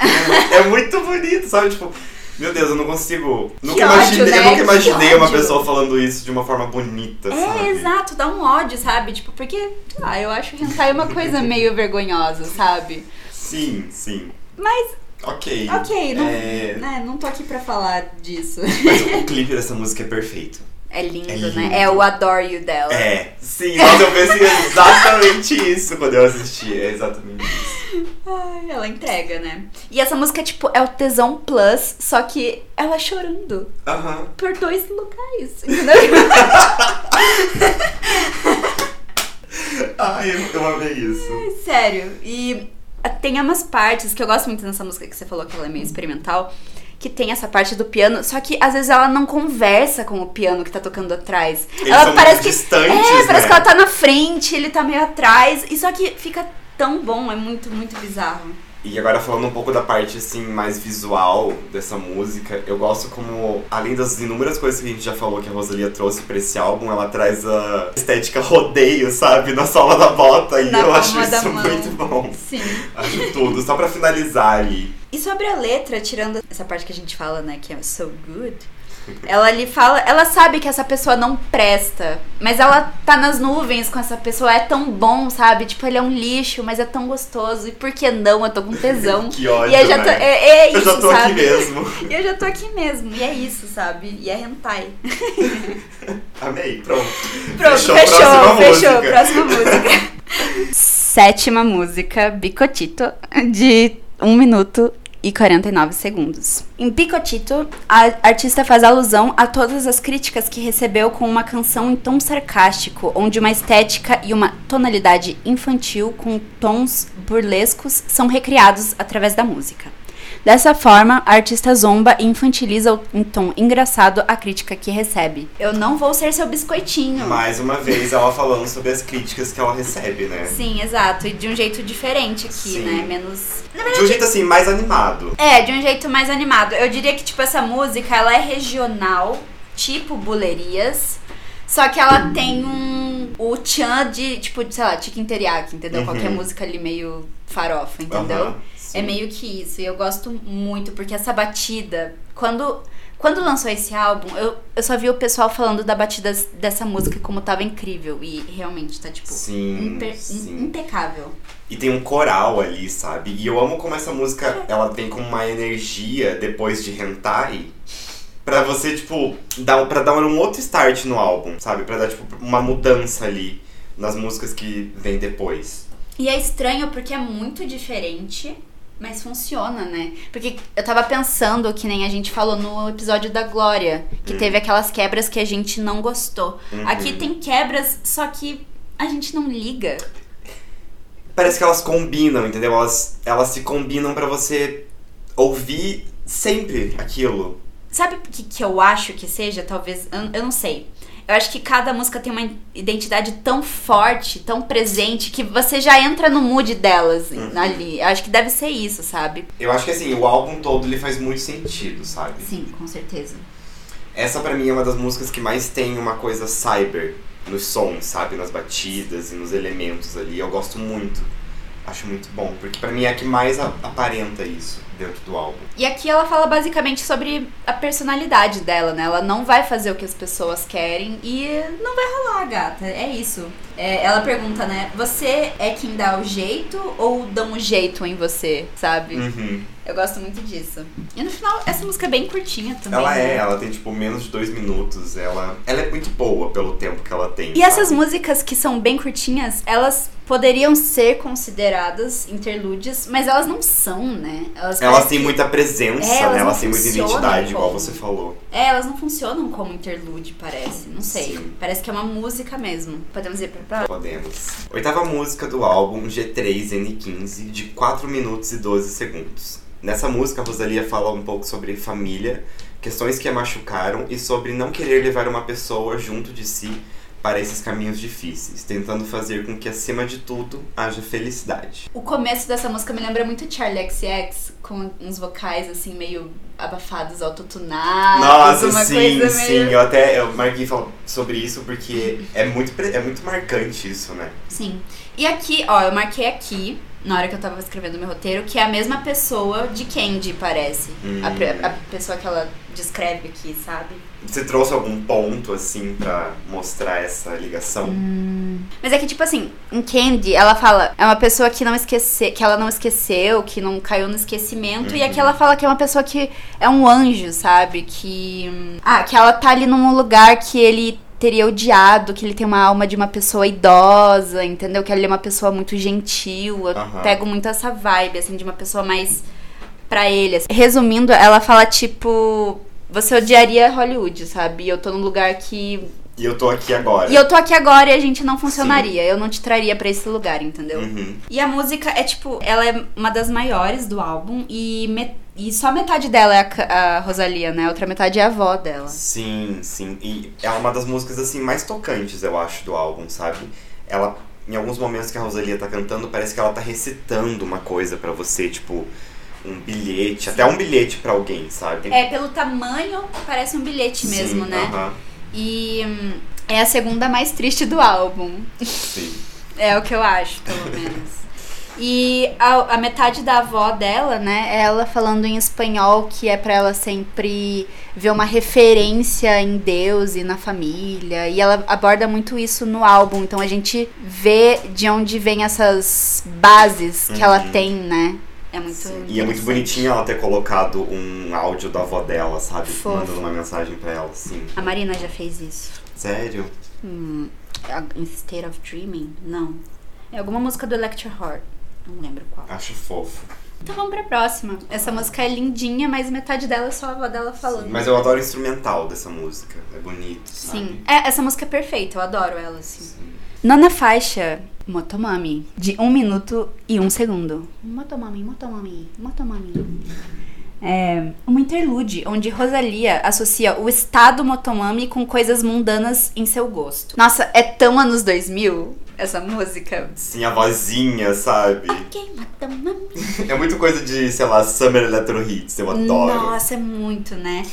É muito bonito, sabe? Tipo, meu Deus, eu não consigo. Nunca ódio, imaginei, né? eu nunca Que imaginei uma pessoa falando isso de uma forma bonita, sabe? É, exato, dá um ódio, sabe? Tipo, porque, sei lá, eu acho hentai uma coisa meio vergonhosa, sabe? Sim, sim. Mas, Ok. ok, não, É, né, não tô aqui pra falar disso. Mas o clipe dessa música é perfeito. É lindo, É lindo. né? É o Adore You dela. É, sim, eu pensei exatamente isso quando eu assisti. É exatamente isso. Ai, ela entrega, né? E essa música, tipo, é o tesão plus, só que ela chorando Aham. por dois lugares, entendeu? Ai, eu, eu amei isso. Sério. E tem umas partes que eu gosto muito nessa música que você falou que ela é meio experimental. Que tem essa parte do piano, só que às vezes ela não conversa com o piano que tá tocando atrás. Eles ela parece que. é, parece né? que ela tá na frente, ele tá meio atrás. E só que fica tão bom, é muito, muito bizarro. E agora falando um pouco da parte assim mais visual dessa música, eu gosto como, além das inúmeras coisas que a gente já falou que a Rosalia trouxe pra esse álbum, ela traz a estética rodeio, sabe? Na sola da bota, e Na eu acho isso mão. muito bom. Sim. Acho tudo, só pra finalizar ali. E sobre a letra, tirando essa parte que a gente fala, né, que é so good, ela ali fala, ela sabe que essa pessoa não presta, mas ela tá nas nuvens com essa pessoa, é tão bom, sabe? Tipo, ele é um lixo, mas é tão gostoso, e por que não? Eu tô com tesão. Que ódio, e eu já né? tô, é, é isso, eu já tô sabe? aqui mesmo. E eu já tô aqui mesmo, e é isso, sabe? E é hentai. Amei, pronto. Pronto, Fechou, fechou, próxima fechou, música. próxima música. Sétima música, Bicotito, de 1 minuto e 49 segundos. Em Picotito, a artista faz alusão a todas as críticas que recebeu com uma canção em tom sarcástico, onde uma estética e uma tonalidade infantil com tons burlescos são recriados através da música. Dessa forma, a artista zomba e infantiliza o- em tom engraçado a crítica que recebe. Eu não vou ser seu biscoitinho. Mais uma vez, ela falando sobre as críticas que ela recebe, né? Sim, exato. E de um jeito diferente aqui, Sim. né? Menos. De um jeito assim, mais animado. É, de um jeito mais animado. Eu diria que, tipo, essa música, ela é regional, tipo bulerias. Só que ela tem um. O tchan de, tipo, sei lá, chicken teriyaki, entendeu? Uhum. Qualquer música ali meio farofa, entendeu? Sim. É meio que isso. E eu gosto muito, porque essa batida. Quando, quando lançou esse álbum, eu, eu só vi o pessoal falando da batida dessa música como tava incrível. E realmente tá, tipo, Sim, impe- sim. impecável. E tem um coral ali, sabe? E eu amo como essa música, ela tem como uma energia depois de Hentai. Pra você, tipo, dar, pra dar um outro start no álbum, sabe? Pra dar, tipo, uma mudança ali nas músicas que vem depois. E é estranho porque é muito diferente, mas funciona, né? Porque eu tava pensando, que nem a gente falou no episódio da Glória, que Hum. teve aquelas quebras que a gente não gostou. Uhum. Aqui tem quebras, só que a gente não liga. Parece que elas combinam, entendeu? Elas, elas se combinam pra você ouvir sempre aquilo. Sabe o que, que eu acho que seja? Talvez. Eu, eu não sei. Eu acho que cada música tem uma identidade tão forte, tão presente, que você já entra no mood delas Uhum. ali. Eu acho que deve ser isso, sabe? Eu acho que assim, o álbum todo ele faz muito sentido, sabe? Sim, com certeza. Essa pra mim é uma das músicas que mais tem uma coisa cyber nos sons, sabe? Nas batidas e nos elementos ali. Eu gosto muito. Acho muito bom, porque pra mim é a que mais aparenta isso dentro do álbum. E aqui ela fala basicamente sobre a personalidade dela, né? Ela não vai fazer o que as pessoas querem e não vai rolar, gata. É isso. É, ela pergunta, né? Você é quem dá o jeito ou dão o jeito em você, sabe? Uhum. Eu gosto muito disso. E no final, essa música é bem curtinha também. Ela né? é, ela tem tipo menos de dois minutos. Ela, ela é muito boa pelo tempo que ela tem. E essas sabe? músicas que são bem curtinhas, elas poderiam ser consideradas interlúdias, mas elas não são, né? Elas parecem têm que- muita presença, É, elas né? Elas têm muita identidade, igual como- você falou. É, elas não funcionam como interlude, parece. Não sei. Sim. Parece que é uma música mesmo. Podemos ir pra próxima? Podemos. Oitava música do álbum G3N15, de 4 minutos e 12 segundos. Nessa música, a Rosalia fala um pouco sobre família, questões que a machucaram e sobre não querer levar uma pessoa junto de si para esses caminhos difíceis, tentando fazer com que, acima de tudo, haja felicidade. O começo dessa música me lembra muito Charlie XX, com uns vocais assim, meio abafados, autotunados. Nossa, uma sim, coisa sim. meio. Eu até eu marquei falar sobre isso porque é muito, é muito marcante isso, né? Sim. E aqui, ó, eu marquei aqui, na hora que eu tava escrevendo meu roteiro, que é a mesma pessoa de Candy, parece. Hum. A, a pessoa que ela descreve aqui, sabe? Você trouxe algum ponto, assim, pra mostrar essa ligação? Mas é que, tipo assim, em Candy, ela fala, é uma pessoa que não esquece, que ela não esqueceu, que não caiu no esquecimento. E aqui ela fala que é uma pessoa que é um anjo, sabe? Que. hum, Ah, que ela tá ali num lugar que ele teria odiado, que ele tem uma alma de uma pessoa idosa, entendeu? Que ele é uma pessoa muito gentil. Eu Aham. pego muito essa vibe, assim, de uma pessoa mais pra ele. assim. Resumindo, ela fala, tipo. Você odiaria Hollywood, sabe? E eu tô num lugar que E eu tô aqui agora. e eu tô aqui agora e a gente não funcionaria. Eu não te traria pra esse lugar, entendeu? Uhum. E a música é tipo, ela é uma das maiores do álbum e, me- e só metade dela é a, a Rosalia, né? A outra metade é a avó dela. Sim, sim. E é uma das músicas, assim, mais tocantes, eu acho, do álbum, sabe? Ela, em alguns momentos que a Rosalia tá cantando, parece que ela tá recitando uma coisa pra você, tipo, um bilhete, até um bilhete pra alguém, sabe? É, pelo tamanho, parece um bilhete mesmo, Sim, né? aham, E hum, é a segunda mais triste do álbum. sim. É o que eu acho, pelo menos. E a, a metade da avó dela, né, é ela falando em espanhol, que é pra ela sempre ver uma referência em Deus e na família. E ela aborda muito isso no álbum. Então a gente vê de onde vem essas bases que ela Uhum. tem, né? É muito. E é muito bonitinho ela ter colocado um áudio da avó dela, sabe? Fofo. Mandando uma mensagem pra ela, sim. A Marina já fez isso. Sério? Hum, in State of Dreaming? Não. É alguma música do Electra Heart. Não lembro qual. Acho fofo. Então vamos pra próxima. Essa música é lindinha, mas metade dela é só a avó dela falando. Mas eu adoro o instrumental dessa música. É bonito, sabe? Sim. É, essa música é perfeita, eu adoro ela, assim. Nona faixa, Motomami, de 1 minuto e 1 segundo. Motomami, Motomami, Motomami. É uma interlude onde Rosalia associa o estado Motomami com coisas mundanas em seu gosto. Nossa, é tão anos 2000 essa música. Sim, a vozinha, sabe? Motomami. É muito coisa de, sei lá, Summer Electro Hits, eu adoro. Nossa, é muito, né?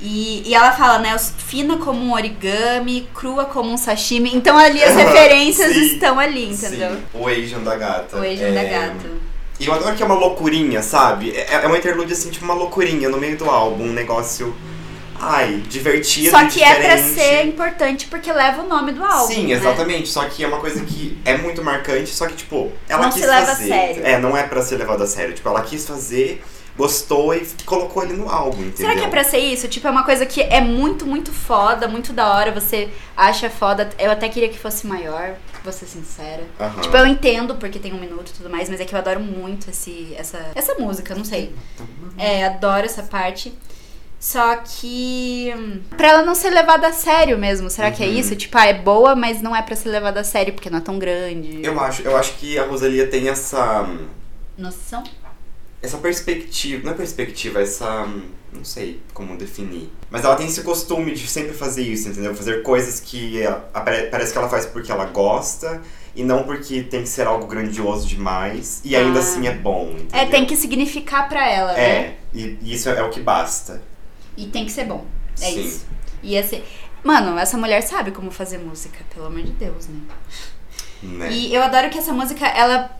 E, e ela fala, né? Fina como um origami, crua como um sashimi. Então ali as referências Sim. estão ali, entendeu? Sim, o Asian da gata. O Asian É, da gata. E eu adoro que é uma loucurinha, sabe? É, é uma interlude assim, tipo uma loucurinha no meio do álbum, um negócio. Ai, divertido. Só que é pra ser importante porque leva o nome do álbum. Sim, né? exatamente. Só que é uma coisa que é muito marcante, só que, tipo, ela Não quis se leva a fazer. sério. É, não é pra ser levado a sério. Tipo, ela quis fazer, gostou e colocou ali no álbum, entendeu? Será que é pra ser isso? Tipo, é uma coisa que é muito, muito foda, muito da hora, você acha foda. Eu até queria que fosse maior, vou ser sincera. Aham. Tipo, eu entendo porque tem um minuto e tudo mais, mas é que eu adoro muito esse, essa, essa música, não sei. É, adoro essa parte. Só que. hum, Pra ela não ser levada a sério mesmo. Será que é Uhum. isso? Tipo, ah, é boa, mas não é pra ser levada a sério porque não é tão grande. Eu acho, eu acho que a Rosalia tem essa. Noção? essa perspectiva, não é perspectiva, essa não sei como definir. Mas ela tem esse costume de sempre fazer isso, entendeu? Fazer coisas que ela, parece que ela faz porque ela gosta e não porque tem que ser algo grandioso demais e ainda ah. assim é bom. Entendeu? É, tem que significar para ela, é, né? e, e isso é o que basta. E tem que ser bom. É Sim. isso. E assim, mano, essa mulher sabe como fazer música, pelo amor de Deus, né? né? E eu adoro que essa música, ela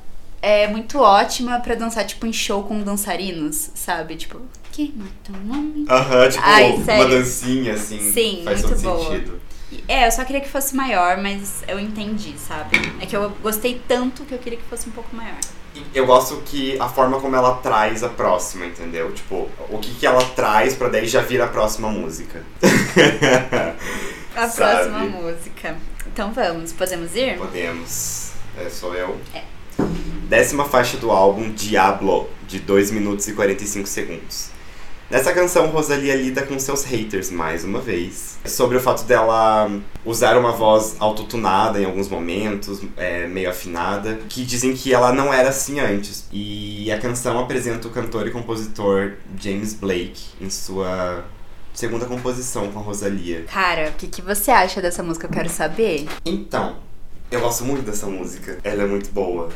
é muito ótima para dançar, tipo, em show com dançarinos, sabe? Tipo, que matou o nome? Aham, tipo, Ai, uma dancinha, assim. Sim, faz muito todo boa. sentido. É, eu só queria que fosse maior, mas eu entendi, sabe? É que eu gostei tanto que eu queria que fosse um pouco maior. Eu gosto que a forma como ela traz a próxima, entendeu? Tipo, o que, que ela traz pra daí já vir a próxima música. a próxima música. Então vamos, podemos ir? Podemos. É, sou eu. É. Décima faixa do álbum Diablo, de 2 minutos e 45 segundos. Nessa canção, Rosalia lida com seus haters mais uma vez. Sobre o fato dela usar uma voz autotunada em alguns momentos, é, meio afinada, que dizem que ela não era assim antes. E a canção apresenta o cantor e compositor James Blake em sua segunda composição com a Rosalia. Cara, o que, que você acha dessa música? Eu quero saber. Então, eu gosto muito dessa música. Ela é muito boa.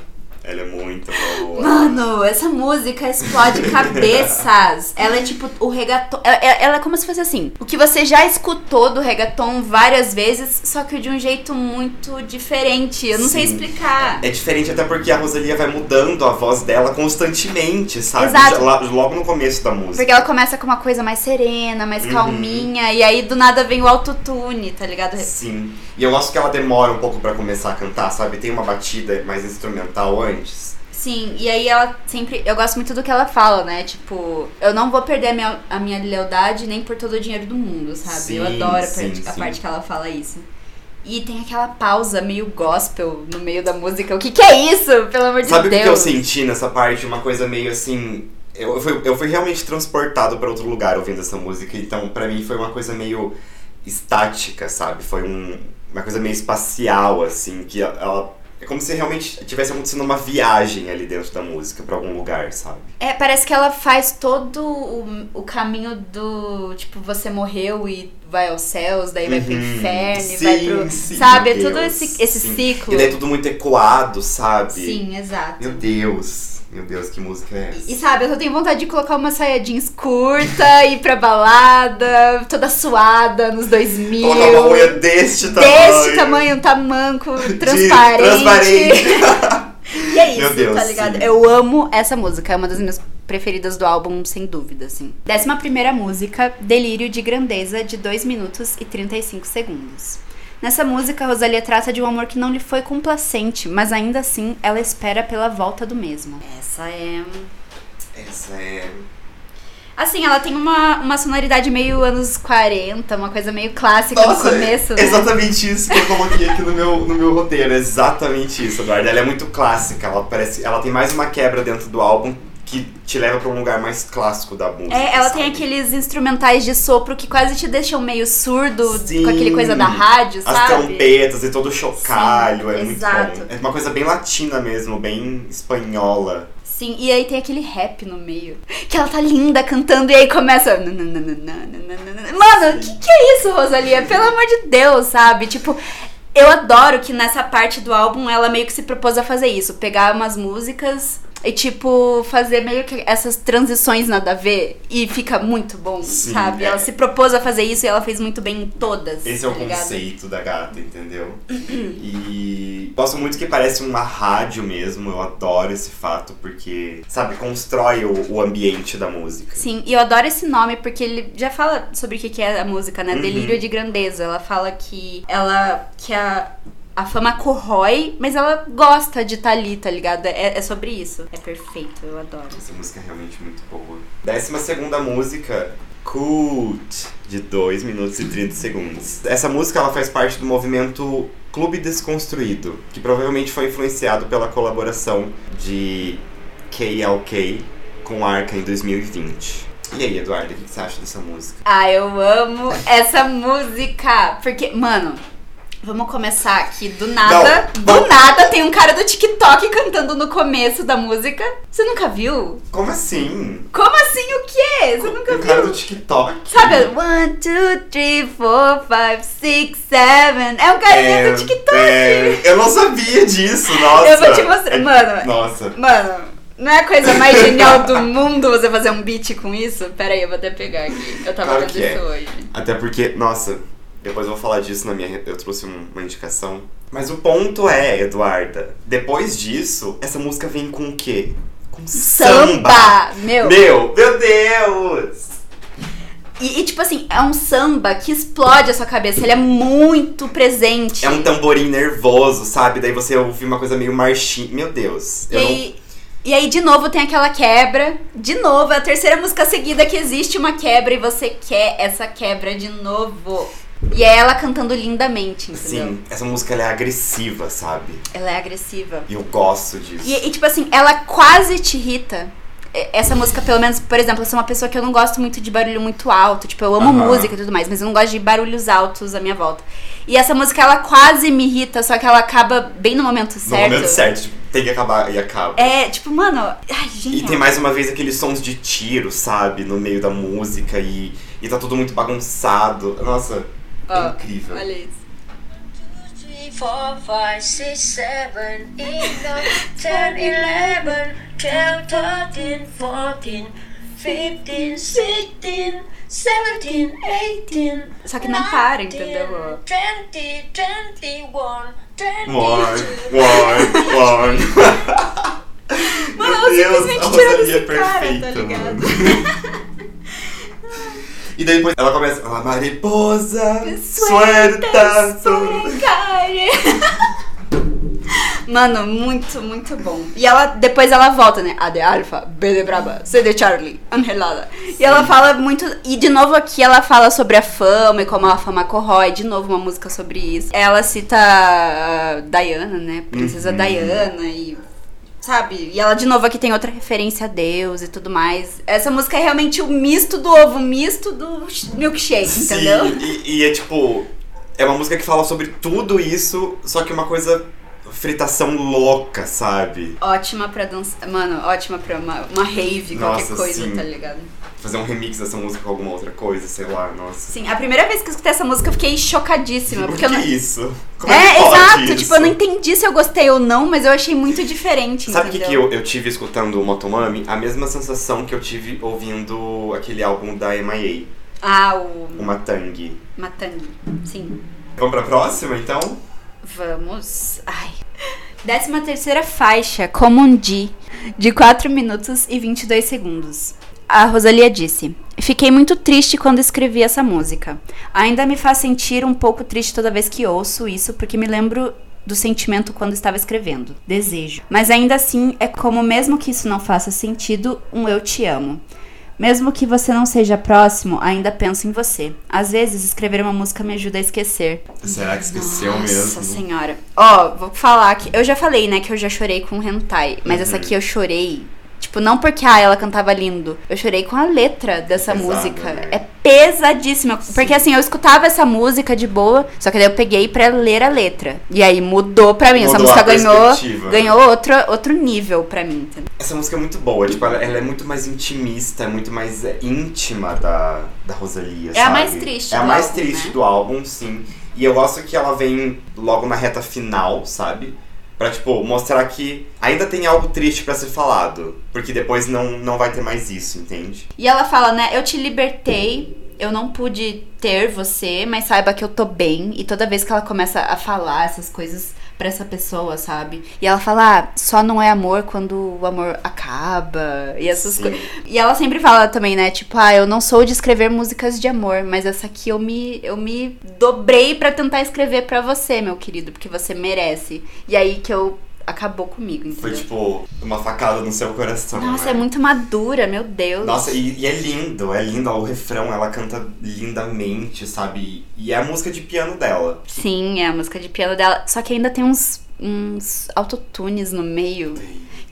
Ela é muito boa. Mano, essa música explode cabeças. ela é tipo o reggaeton. Ela, ela, é como se fosse assim: o que você já escutou do reggaeton várias vezes, só que de um jeito muito diferente. Eu não Sim. sei explicar. É, é, diferente até porque a Rosalia vai mudando a voz dela constantemente, sabe? Exato. logo no começo da música. Porque ela começa com uma coisa mais serena, mais uhum. calminha, e aí do nada vem o autotune, tá ligado? Sim. E eu gosto que ela demora um pouco para começar a cantar, sabe? Tem uma batida mais instrumental antes. Sim, e aí ela sempre. Eu gosto muito do que ela fala, né? Tipo, eu não vou perder a minha, a minha lealdade nem por todo o dinheiro do mundo, sabe? Sim, eu adoro a, sim, parte, a parte que ela fala isso. E tem aquela pausa meio gospel no meio da música. O que, que é isso? Pelo amor de Sabe Deus. Sabe o que eu senti nessa parte? Uma coisa meio assim. Eu fui, eu fui realmente transportado para outro lugar ouvindo essa música. Então, para mim, foi uma coisa meio estática, sabe? Foi um, uma coisa meio espacial, assim, que ela. É como se realmente tivesse acontecendo uma viagem ali dentro da música para algum lugar, sabe? É, parece que ela faz todo o, o caminho do. Tipo, você morreu e vai aos céus, daí vai pro uhum. inferno, sim, vai pro. Sim, sabe? É todo esse, esse ciclo. E daí é tudo muito ecoado, sabe? Sim, exato. Meu Deus. Meu Deus, que música é essa? E, sabe, eu só tenho vontade de colocar uma saia jeans curta, ir pra balada, toda suada nos 2000. Colocar uma unha deste tamanho. Deste tamanho, um tamanco, transparente. Transparente. e é isso, Meu Deus, tá ligado? Sim. Eu amo essa música, é uma das minhas preferidas do álbum, sem dúvida, assim. Décima primeira música, Delírio de Grandeza, de 2 minutos e 35 segundos. Nessa música, Rosalia trata de um amor que não lhe foi complacente, mas ainda assim ela espera pela volta do mesmo. Essa é. Essa é. Assim, ela tem uma, uma sonoridade meio anos 40, uma coisa meio clássica Nossa, no começo. É exatamente isso que eu coloquei aqui no meu, no meu roteiro. É exatamente isso, Eduardo. Ela é muito clássica. Ela, parece, ela tem mais uma quebra dentro do álbum que te leva para um lugar mais clássico da música. É, ela sabe? tem aqueles instrumentais de sopro que quase te deixam meio surdo Sim, com aquele coisa da rádio, sabe? As trompetas e todo o chocalho, Sim, é exato. muito bom. É uma coisa bem latina mesmo, bem espanhola. Sim, e aí tem aquele rap no meio. Que ela tá linda cantando e aí começa. Mano, o que, que é isso, Rosalia? Pelo amor de Deus, sabe? Tipo, eu adoro que nessa parte do álbum ela meio que se propôs a fazer isso. Pegar umas músicas e, tipo, fazer meio que essas transições nada a ver. E fica muito bom, Sim, sabe? É. Ela se propôs a fazer isso e ela fez muito bem em todas. Esse tá é o ligado? conceito da gata, entendeu? e gosto muito que parece uma rádio mesmo. Eu adoro esse fato porque, sabe, constrói o, o ambiente da música. Sim, e eu adoro esse nome porque ele já fala sobre o que é a música, né? Uhum. Delírio de grandeza. Ela fala que ela. que a a fama corrói, mas ela gosta de estar tá ali, tá ligado? É, é, sobre isso. É perfeito, eu adoro. Essa música é realmente muito boa. Décima segunda música, Cult, de 2 minutos e 30 segundos. Essa música ela faz parte do movimento Clube Desconstruído, que provavelmente foi influenciado pela colaboração de KLK com Arca em 2020. E aí, Eduardo, o que você acha dessa música? Ah, eu amo essa música! Porque, mano, Vamos começar aqui do nada. Não, do vamos- nada tem um cara do TikTok cantando no começo da música. Você nunca viu? Como assim? Como assim o quê? Você nunca cara viu? do TikTok. Sabe? One, two, three, four, five, six, seven. É um carinha do TikTok. é, eu não sabia disso, nossa. Eu vou te mostrar. É- Mano, Nossa. Mano, não é a coisa mais genial do mundo você fazer um beat com isso? Pera aí, eu vou até pegar aqui. Eu tava Claro vendo é. isso hoje. Até porque, nossa, depois eu vou falar disso na minha. Eu trouxe um- uma indicação. Mas o ponto é, Eduarda, depois disso, essa música vem com o quê? Com samba! Samba! Meu! Meu, meu Deus! E, e, tipo assim, é um samba que explode a sua cabeça. Ele é muito presente. É um tamborim nervoso, sabe? Daí você ouve uma coisa meio marchinha. Meu Deus. E Eu não- aí, e aí, de novo, tem aquela quebra. De novo, é a terceira música seguida que existe uma quebra e você quer essa quebra de novo. E é ela cantando lindamente, entendeu? Sim, essa música ela é agressiva, sabe? Ela é agressiva. E eu gosto disso. E, e, tipo assim, ela quase te irrita. Essa música, pelo menos, por exemplo, eu sou uma pessoa que eu não gosto muito de barulho muito alto. Tipo, eu amo música e tudo mais, mas eu não gosto de barulhos altos à minha volta. E essa música, ela quase me irrita, só que ela acaba bem no momento No certo. momento certo, tipo, tem que acabar e acaba. É, tipo, mano, ai, gente. E tem mais uma vez aqueles sons de tiro, sabe? No meio da música e, e tá tudo muito bagunçado. Nossa, é Ó, incrível. Olha isso. three, four, five, six, seven, eight, nine, ten, eleven, twelve, thirteen, fourteen, fifteen, sixteen, seventeen, eighteen. Só que não para, 19, entendeu? Twenty, twenty-one, One, twenty-two. one, one. Mano, Meu eu Deus, simplesmente a tirando Rosalia esse cara, tá perfeita, ligado? E daí depois ela começa, ela mariposa, Suelta. Mano, muito, muito bom. E ela, depois ela volta, né? A de Alfa, B de Braba, C de Charlie, Angelada. E ela fala muito. E de novo aqui ela fala sobre a fama e como a fama corrói. De novo, uma música sobre isso. Ela cita a Diana, né? Princesa Uhum. Diana e. Sabe? E ela de novo aqui tem outra referência a Deus e tudo mais. Essa música é realmente o misto do ovo, o misto do milkshake, entendeu? Sim, e, e é tipo. É uma música que fala sobre tudo isso, só que uma coisa. fritação louca, sabe? Ótima pra dançar. Mano, ótima pra uma, uma rave, qualquer Nossa, coisa, sim. tá ligado? Fazer um remix dessa música com alguma outra coisa, sei lá, nossa. Sim, a primeira vez que eu escutei essa música eu fiquei chocadíssima. Por porque que eu não. isso? Como É, que pode exato, isso? tipo, eu não entendi se eu gostei ou não, mas eu achei muito diferente. Sabe o que, que eu, eu tive escutando o Motomami? A mesma sensação que eu tive ouvindo aquele álbum da MIA, Ah, o o Matang. Matangi. Sim. Vamos pra próxima, então? Vamos. Ai. Décima terceira faixa, Comundi, de 4 minutos e 22 segundos. A Rosalia disse: Fiquei muito triste quando escrevi essa música. Ainda me faz sentir um pouco triste toda vez que ouço isso, porque me lembro do sentimento quando estava escrevendo. Desejo. Mas ainda assim, é como, mesmo que isso não faça sentido, um eu te amo. Mesmo que você não seja próximo, ainda penso em você. Às vezes, escrever uma música me ajuda a esquecer. Será que esqueceu Nossa mesmo? senhora. Ó, vou falar que. Eu já falei, né, que eu já chorei com hentai. Mas essa Uhum. aqui eu chorei. Tipo, não porque ah, ela cantava lindo. Eu chorei com a letra dessa pesado, música. né? É pesadíssima. Porque assim, eu escutava essa música de boa, só que daí eu peguei pra ler a letra. E aí mudou pra mim. essa Mudou música a ganhou, ganhou outro, outro nível pra mim. Essa música é muito boa, tipo, ela, ela é muito mais intimista, é muito mais é, íntima da, da Rosalia, É a sabe? mais triste É a mais álbum, triste né? do álbum, sim. E eu gosto que ela vem logo na reta final, sabe? Pra, tipo, mostrar que ainda tem algo triste pra ser falado. Porque depois não, não vai ter mais isso, entende? E ela fala, né? Eu te libertei, eu não pude ter você, mas saiba que eu tô bem. E toda vez que ela começa a falar essas coisas pra essa pessoa, sabe? E ela fala, ah, só não é amor quando o amor acaba. E essas coisas. E ela sempre fala também, né? Tipo, ah, eu não sou de escrever músicas de amor, mas essa aqui eu me, eu me dobrei pra tentar escrever pra você, meu querido, porque você merece. E aí que eu. Acabou comigo, entendeu? Foi, tipo, uma facada no seu coração. Nossa, né? é muito madura, meu Deus. Nossa, e, e é lindo, é lindo. O refrão, ela canta lindamente, sabe? E é a música de piano dela. Sim, é a música de piano dela. Só que ainda tem uns, uns autotunes no meio.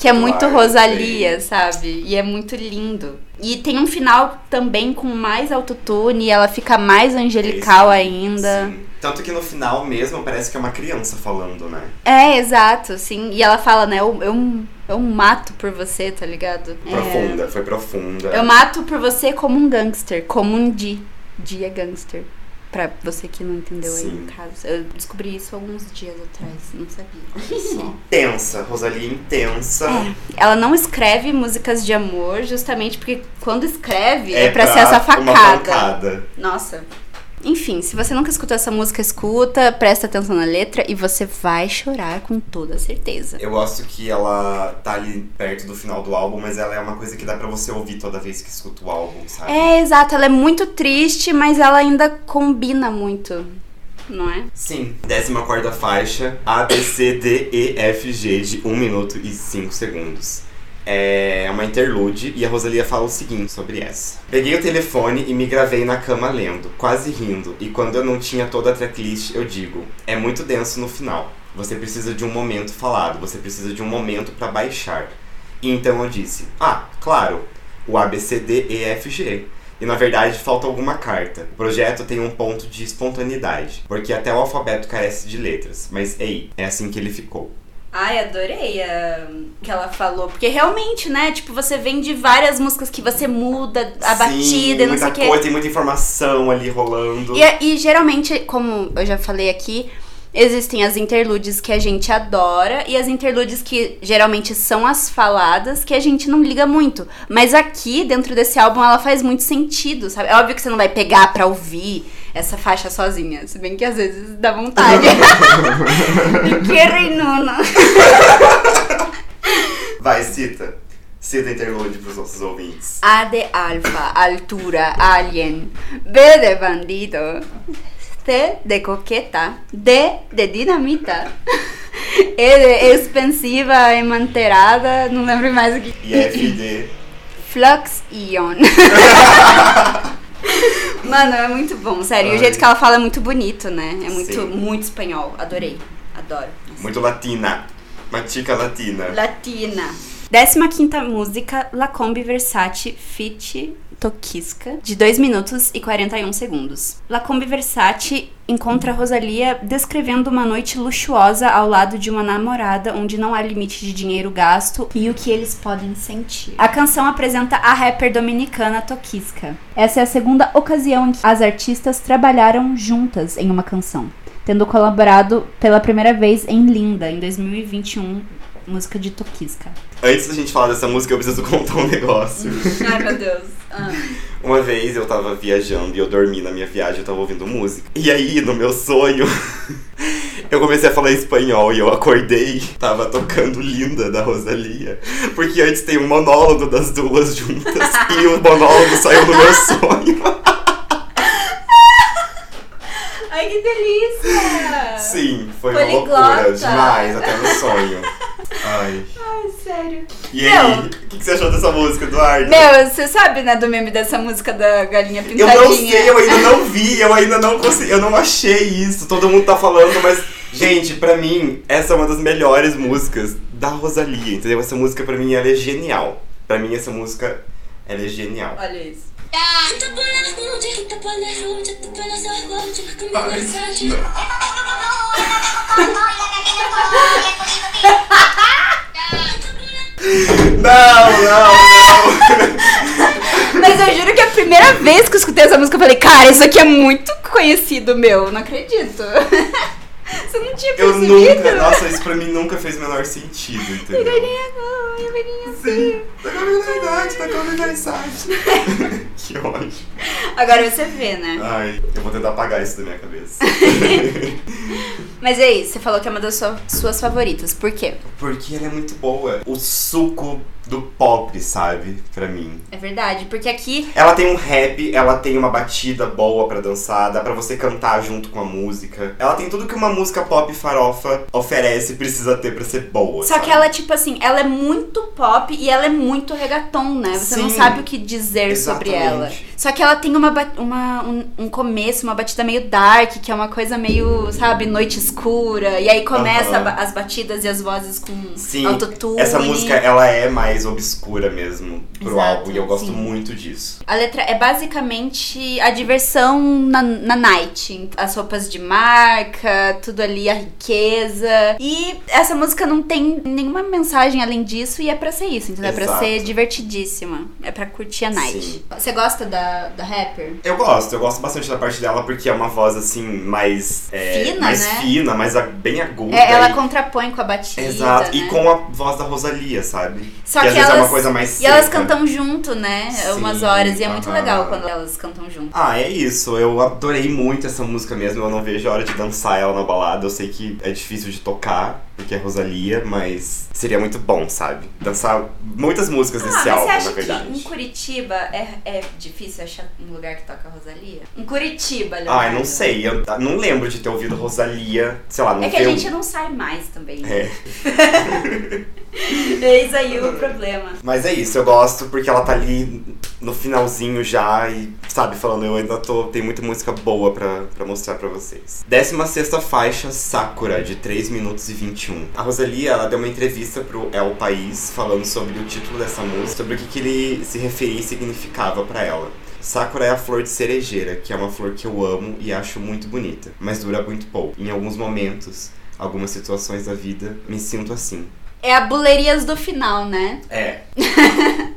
Que é muito Claro, Rosalia, sabe? E é muito lindo. E tem um final também com mais autotune, e ela fica mais angelical Esse- ainda. Sim. Tanto que no final mesmo parece que é uma criança falando, né? É, exato, sim. E ela fala, né? Eu, eu, eu mato por você, tá ligado? É, Profunda, foi profunda. eu mato por você como um gangster, como um Di. Di é gangster. Pra você que não entendeu aí Sim. no caso. Eu descobri isso alguns dias atrás, não sabia. Intensa, Rosalia intensa. É, ela não escreve músicas de amor justamente porque quando escreve é, pra, ser essa Uma facada. pancada. Nossa. Enfim, se você nunca escutou essa música, escuta, presta atenção na letra e você vai chorar com toda certeza. Eu gosto que ela tá ali perto do final do álbum, mas ela é uma coisa que dá pra você ouvir toda vez que escuta o álbum, sabe? É, exato, ela é muito triste, mas ela ainda combina muito, não é? Sim. Décima quarta faixa, A, B, C, D, E, F, G, de 1 minuto e 5 segundos. É uma interlude e a Rosalia fala o seguinte sobre essa. Peguei o telefone e me gravei na cama lendo, quase rindo, e quando eu não tinha toda a tracklist, eu digo: é muito denso no final. Você precisa de um momento falado, você precisa de um momento pra baixar. E então eu disse: ah, claro, o A, B, C, D, E, F, G. E na verdade falta alguma carta. O projeto tem um ponto de espontaneidade, porque até o alfabeto carece de letras. Mas ei, é assim que ele ficou. Ai, adorei a que ela falou. Porque realmente, né? Tipo, você vem de várias músicas que você muda a Sim, batida e não sei o quê. coisa, tem muita informação ali rolando. E, e geralmente, como eu já falei aqui, existem as interludes que a gente adora e as interludes que geralmente são as faladas que a gente não liga muito. Mas aqui, dentro desse álbum, ela faz muito sentido, sabe? É óbvio que você não vai pegar pra ouvir essa faixa sozinha, se bem que às vezes dá vontade. que reinuna. Vai, cita. Cita interlude pros nossos ouvintes. A de alfa, altura, alien. B de bandido. C de coqueta. D de dinamita. E de expensiva, emanterada. Não lembro mais o que. E FD. Flux Ion. Mano, é muito bom, sério. E o Ai. jeito que ela fala é muito bonito, né? É muito, Sim. muito espanhol. Adorei. Adoro. Muito latina. Uma chica latina. Latina. 15 música, La Combi Versace Fit Tokisca, de 2 minutos e 41 segundos. La Combi Versace encontra Rosalia descrevendo uma noite luxuosa ao lado de uma namorada onde não há limite de dinheiro gasto e o que eles podem sentir. A canção apresenta a rapper dominicana Tokisca. Essa é a segunda ocasião em que as artistas trabalharam juntas em uma canção, tendo colaborado pela primeira vez em Linda, em 2021, música de Tokisca. Antes da gente falar dessa música, eu preciso contar um negócio. Ai, meu Deus. Uma vez eu tava viajando e eu dormi na minha viagem, eu tava ouvindo música. E aí, no meu sonho, eu comecei a falar espanhol e eu acordei, tava tocando Linda da Rosalia. Porque antes tem um monólogo das duas juntas e o monólogo saiu no meu sonho. Ai, que delícia! Sim, foi Poliglota. uma loucura demais, até no sonho. Ai. Ai, sério. E aí, o que, que você achou dessa música, Eduardo? Meu, você sabe, né, do meme dessa música da galinha Eu pintadinha? não sei, eu ainda não vi, eu ainda não consegui, eu não achei isso. Todo mundo tá falando, mas, gente, pra mim, essa é uma das melhores músicas da Rosalia, entendeu? Essa música pra mim ela é genial. Pra mim essa música ela é genial. Olha isso. Quita Não, não, não. Mas eu juro que a primeira vez que eu escutei essa música, eu falei, cara, isso aqui é muito conhecido, meu. Não acredito. Você não tinha Eu percebido? nunca, nossa, isso pra mim nunca fez o menor sentido, entendeu? Galinha, galinha, galinha. Sim, tá com a verdade, tá com a verdade. Que ódio. Agora você vê, né? Ai, eu vou tentar apagar isso da minha cabeça. Mas é isso, você falou que é uma das sua- suas favoritas. Por quê? Porque ela é muito boa. O suco do pop, sabe? Pra mim. É verdade, porque aqui Ela tem um rap, ela tem uma batida boa pra dançar, dá pra você cantar junto com a música. Ela tem tudo que uma música pop farofa oferece e precisa ter pra ser boa. Só sabe? que ela, tipo assim, ela é muito pop e ela é muito reggaeton, né? Você não Sim. sabe o que dizer sobre ela. Exatamente. Só que ela tem uma, uma- um, um começo, uma batida meio dark, que é uma coisa meio, sabe, noite escura. E aí começa a ba- as batidas e as vozes com Sim, autotune. essa música ela é mais obscura mesmo pro Exato, álbum e eu gosto sim. muito disso. A letra é basicamente a diversão na, na night. As roupas de marca, tudo ali, a riqueza. E essa música não tem nenhuma mensagem além disso e é pra ser isso, entendeu? É pra ser divertidíssima. É pra curtir a night. Sim. Você gosta da, da rapper? Eu gosto, eu gosto bastante da parte dela porque é uma voz assim mais é, Fina, mais né? fina, mais bem aguda. É, ela e- contrapõe com a batida. Exato, né? e com a voz da Rosalia, sabe? Só que, às vezes elas, é uma coisa mais E elas cantam junto, né? Sim, Umas horas. E é muito legal quando elas cantam junto. Ah, é isso. Eu adorei muito essa música mesmo. Eu não vejo a hora de dançar ela na balada. Eu sei que é difícil de tocar, porque é Rosalia, mas seria muito bom, sabe? Dançar muitas músicas Ah, desse álbum, você acha na verdade. que em Curitiba é, é difícil achar um lugar que toca Rosalia? Em Curitiba, Leonardo. não sei. Eu não lembro de ter ouvido Rosalia, sei lá, não É que a gente não sai mais também. né? É. Eis aí o problema. Mas é isso, eu gosto porque ela tá ali no finalzinho já e, sabe, falando, eu ainda tô. Tem muita música boa pra, pra mostrar pra vocês. 16 faixa, Sakura, de 3 minutos e 21. A Rosalia, ela deu uma entrevista pro El País falando sobre o título dessa música, sobre o que, que ele se referia e significava pra ela. Sakura é a flor de cerejeira, que é uma flor que eu amo e acho muito bonita, mas dura muito pouco. Em alguns momentos, algumas situações da vida, me sinto assim. É a bulerias do final, né? É.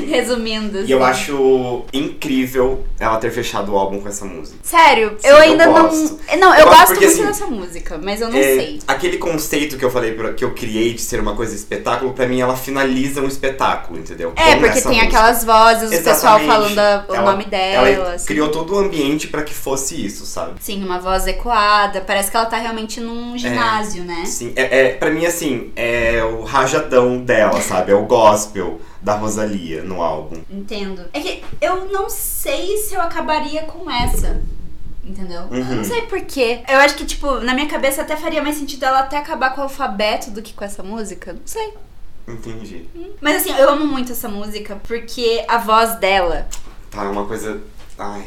Sim. Resumindo. E eu assim. acho incrível ela ter fechado o álbum com essa música. Sério, Sim, eu eu ainda gosto. não. Não, eu, Eu gosto porque, muito assim, dessa música, mas eu não É, sei. Aquele conceito que eu falei, que eu criei de ser uma coisa espetáculo, pra mim ela finaliza um espetáculo, entendeu? É, Com porque tem música. aquelas vozes, o pessoal Exatamente. falando a- o Ela- nome dela. Ela assim. criou todo o ambiente pra que fosse isso, sabe? Sim, uma voz ecoada. Parece que ela tá realmente num ginásio, né? Sim, é, é, pra mim, assim, é o rajadão dela, sabe? É o gospel da Rosalia no álbum. Entendo. É que eu não sei se eu acabaria com essa. Entendeu? Eu Uhum. não sei porquê. Eu acho que, tipo, na minha cabeça até faria mais sentido ela até acabar com o alfabeto do que com essa música. Não sei. Entendi. Mas assim, eu amo muito essa música porque a voz dela. Tá uma coisa. Ai.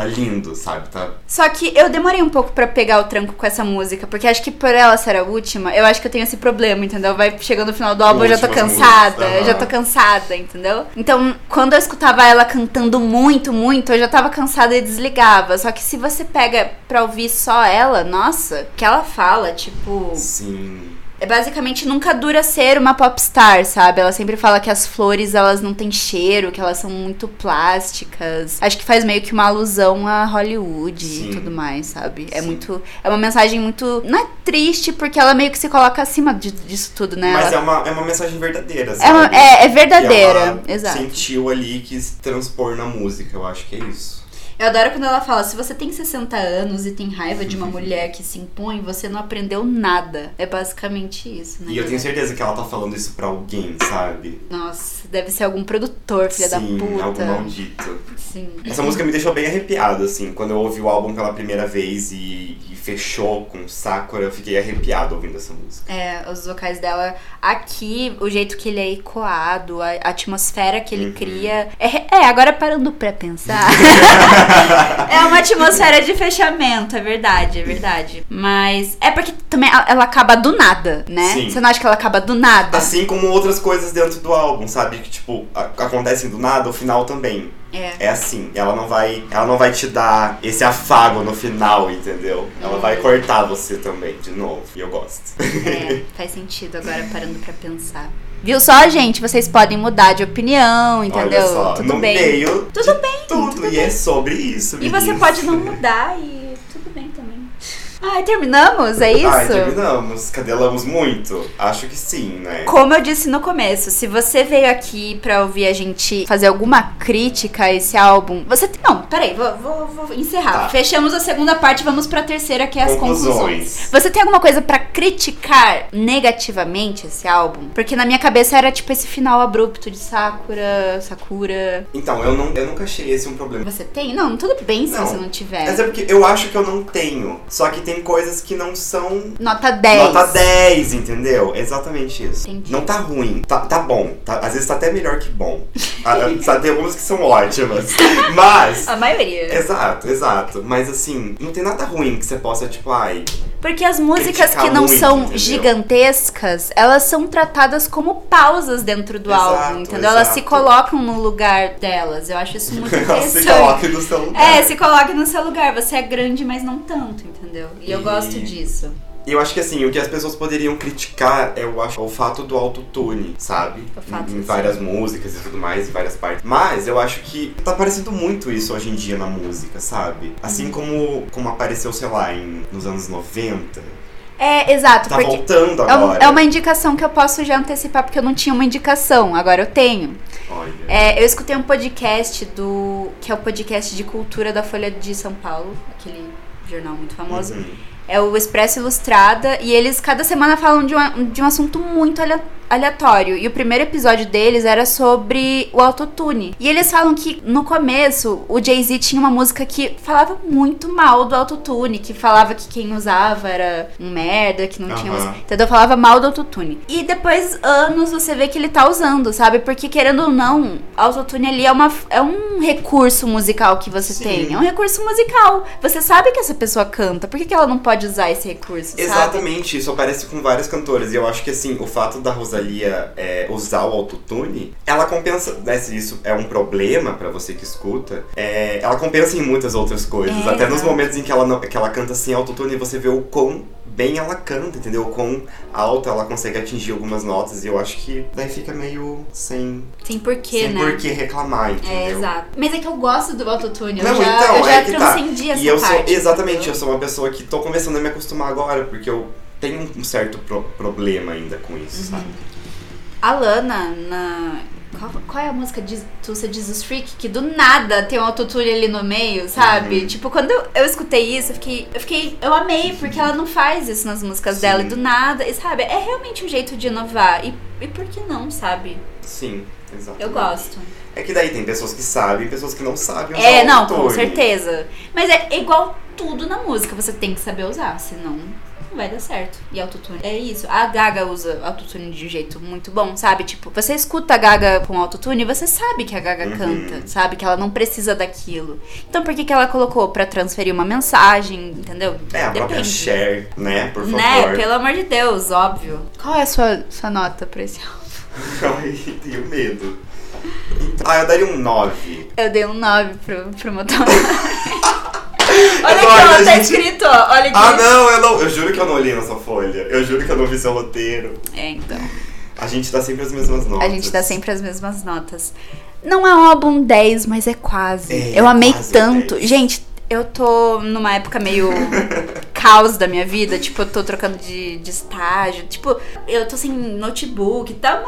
Tá lindo, sabe? Tá. Só que eu demorei um pouco pra pegar o tranco com essa música, porque acho que por ela ser a última, eu acho que eu tenho esse problema, entendeu? Vai chegando no final do álbum, eu já tô cansada, músicas, eu já tô cansada, entendeu? Então, quando eu escutava ela cantando muito, muito, eu já tava cansada e desligava. Só que se você pega pra ouvir só ela, nossa, o que ela fala, tipo. Sim. É basicamente nunca dura ser uma popstar, sabe? Ela sempre fala que as flores elas não têm cheiro, que elas são muito plásticas. Acho que faz meio que uma alusão a Hollywood Sim. e tudo mais, sabe? É Sim. muito. É uma mensagem muito. Não é triste, porque ela meio que se coloca acima de- disso tudo, né? Mas Ela- é uma, é uma mensagem verdadeira, é, sabe? uma- é- é Que verdadeira. ela Exato. sentiu ali e quis transpor na música. Eu acho que é isso. Eu adoro quando ela fala: se você tem 60 anos e tem raiva de uma mulher que se impõe, você não aprendeu nada. É basicamente isso, né? E eu tenho certeza que ela tá falando isso pra alguém, sabe? Nossa, deve ser algum produtor, filha Sim, da puta. algo maldito. Sim. Essa música me deixou bem arrepiado, assim. Quando eu ouvi o álbum pela primeira vez e, e fechou com Sakura, eu fiquei arrepiado ouvindo essa música. É, os vocais dela aqui, o jeito que ele é ecoado, a atmosfera que ele Uhum. cria. É, é, agora parando pra pensar. é uma atmosfera de fechamento, é verdade, é verdade. Mas é porque também ela acaba do nada, né? Sim. Você não acha que ela acaba do nada? Assim como outras coisas dentro do álbum, sabe? Que, tipo, acontecem do nada, o final também. É. É assim, ela não vai, ela não vai te dar esse afago no final, entendeu? Ela vai Uhum. cortar você também, de novo. E eu gosto. É, faz sentido agora parando pra pensar. Viu só, gente? Vocês podem mudar de opinião, entendeu? Olha só, Tudo no bem. meio Tudo bem, tudo. tudo e bem. é sobre isso, E você pode não mudar e. Ai, terminamos? É isso? Ai, terminamos. Cadelamos muito? Acho que sim, né? Como eu disse no começo, se você veio aqui pra ouvir a gente fazer alguma crítica a esse álbum, você tem. Não, peraí, vou, vou, vou encerrar. Tá. Fechamos a segunda parte, vamos pra terceira, que é as Conclusões. conclusões. Você tem alguma coisa pra criticar negativamente esse álbum? Porque na minha cabeça era tipo esse final abrupto de Sakura, Sakura. Então, eu, não, eu nunca achei esse um problema. Você tem? Não, tudo bem se Não. você não tiver. Mas é porque eu acho que eu não tenho. Só que tem coisas que não são Nota 10. Nota 10, entendeu? Exatamente isso. Entendi. Não tá ruim, tá, tá bom. Tá- às vezes tá até melhor que bom. Ah, ah, tem algumas que são ótimas. Mas. A maioria. Exato, exato. Mas assim, não tem nada ruim que você possa, tipo, ai. Porque as músicas que não muito, são entendeu? gigantescas, elas são tratadas como pausas dentro do Exato, álbum, entendeu? Elas se exato. colocam no lugar delas. Eu acho isso muito interessante. se coloca no seu lugar. É, se coloque no seu lugar. Você é grande, mas não tanto, entendeu? E eu E- gosto disso. Eu acho que assim, o que as pessoas poderiam criticar é eu acho, o fato do autotune, sabe? O fato, em, em sim. várias músicas e tudo mais, em várias partes. Mas eu acho que tá aparecendo muito isso hoje em dia na música, sabe? Assim Uhum. como, como apareceu, sei lá, em, nos anos 90. É, exato, Tá porque voltando é, agora. é uma indicação que eu posso já antecipar, porque eu não tinha uma indicação, agora eu tenho. Olha. É, eu escutei um podcast do. que é o podcast de cultura da Folha de São Paulo, aquele jornal muito famoso. Uhum. É o Expresso Ilustrada, e eles cada semana falam de, uma- de um assunto muito alea- aleatório. E o primeiro episódio deles era sobre o autotune. E eles falam que no começo o Jay-Z tinha uma música que falava muito mal do autotune, que falava que quem usava era um merda, que não tinha. Aham. Entendeu? Falava mal do autotune. E depois, anos, você vê que ele tá usando, sabe? Porque querendo ou não, autotune ali é, uma, é um recurso musical que você Sim. tem. É um recurso musical. Você sabe que essa pessoa canta. Por que, que ela não pode usar esse recurso, sabe? Exatamente, isso aparece com várias cantoras. E eu acho que assim, o fato da Rosalia é, usar o autotune, ela compensa. Né, se isso é um problema pra você que escuta, é, ela compensa em muitas outras coisas. É, Até nos momentos em que ela, não, que ela canta sem autotune, você vê o quão bem ela canta, entendeu? Quão alto ela consegue atingir algumas notas. E eu acho que daí fica meio sem, Tem porquê, sem né? por que reclamar, entendeu? É, exato. Mas é que eu gosto do autotune. Não, eu já, então, eu já é que tá. transcendi essa E eu sou, parte. exatamente, entendeu? eu sou uma pessoa que tô começando a me acostumar agora, porque eu tenho um certo pro- problema ainda com isso, Uhum. sabe? A Lana, na. Qual, qual é a música de Tulsa Jesus Freak? Que do nada tem um autotune ali no meio, sabe? Uhum. Tipo, quando eu, eu escutei isso, eu fiquei, eu fiquei. Eu amei, porque ela não faz isso nas músicas Sim. dela. E do nada, e sabe? É realmente um jeito de inovar. E, e por que não, sabe? Sim, exatamente. Eu gosto. É que daí tem pessoas que sabem e pessoas que não sabem usar É, não, com autotune. certeza. Mas é igual tudo na música, você tem que saber usar, senão não vai dar certo. E autotune é isso. A Gaga usa autotune de um jeito muito bom, sabe? Tipo, você escuta a Gaga com autotune e você sabe que a Gaga Uhum. canta, sabe? Que ela não precisa daquilo. Então por que, que ela colocou? Pra transferir uma mensagem, entendeu? É, a própria Depende. Cher, né? Por favor. Né? Pelo amor de Deus, óbvio. Qual é a sua, sua nota pra esse álbum? Ai, tenho medo. Então- ah, eu daria um 9. Eu dei um 9 pro, pro Motomami. Olha aqui, ó, tá gente- escrito, ó. Olha aqui. Ah, não, eu não. Eu juro que eu não olhei nessa folha. Eu juro que eu não vi seu roteiro. É, então. A gente dá sempre as mesmas notas. A gente dá sempre as mesmas notas. Não é um álbum 10, mas é quase. É, eu amei quase tanto. 10. Gente, eu tô numa época meio caos da minha vida. Tipo, eu tô trocando de, de estágio. Tipo, eu tô sem notebook e tal.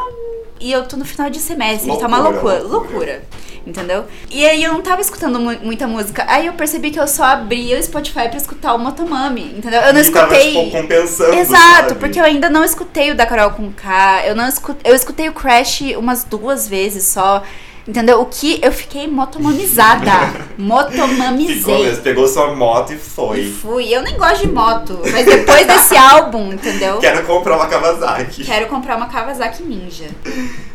E eu tô no final de semestre. tá uma Loucura, loucura. loucura. Loucura. Entendeu? E aí eu não tava escutando mu- muita música. Aí eu percebi que eu só abria o Spotify pra escutar o Motomami. Entendeu? Eu não e tava, escutei. tipo, compensando, Exato, sabe? porque eu ainda não escutei o da Carol com K. Eu não escutei, eu escutei o Crash umas duas vezes só. Entendeu? O que eu fiquei motomamizada. Motomamizei. mesmo, pegou sua moto e E foi. fui. Eu nem gosto de moto, mas depois desse álbum, entendeu? Quero comprar uma Kawasaki. Quero comprar uma Kawasaki Ninja.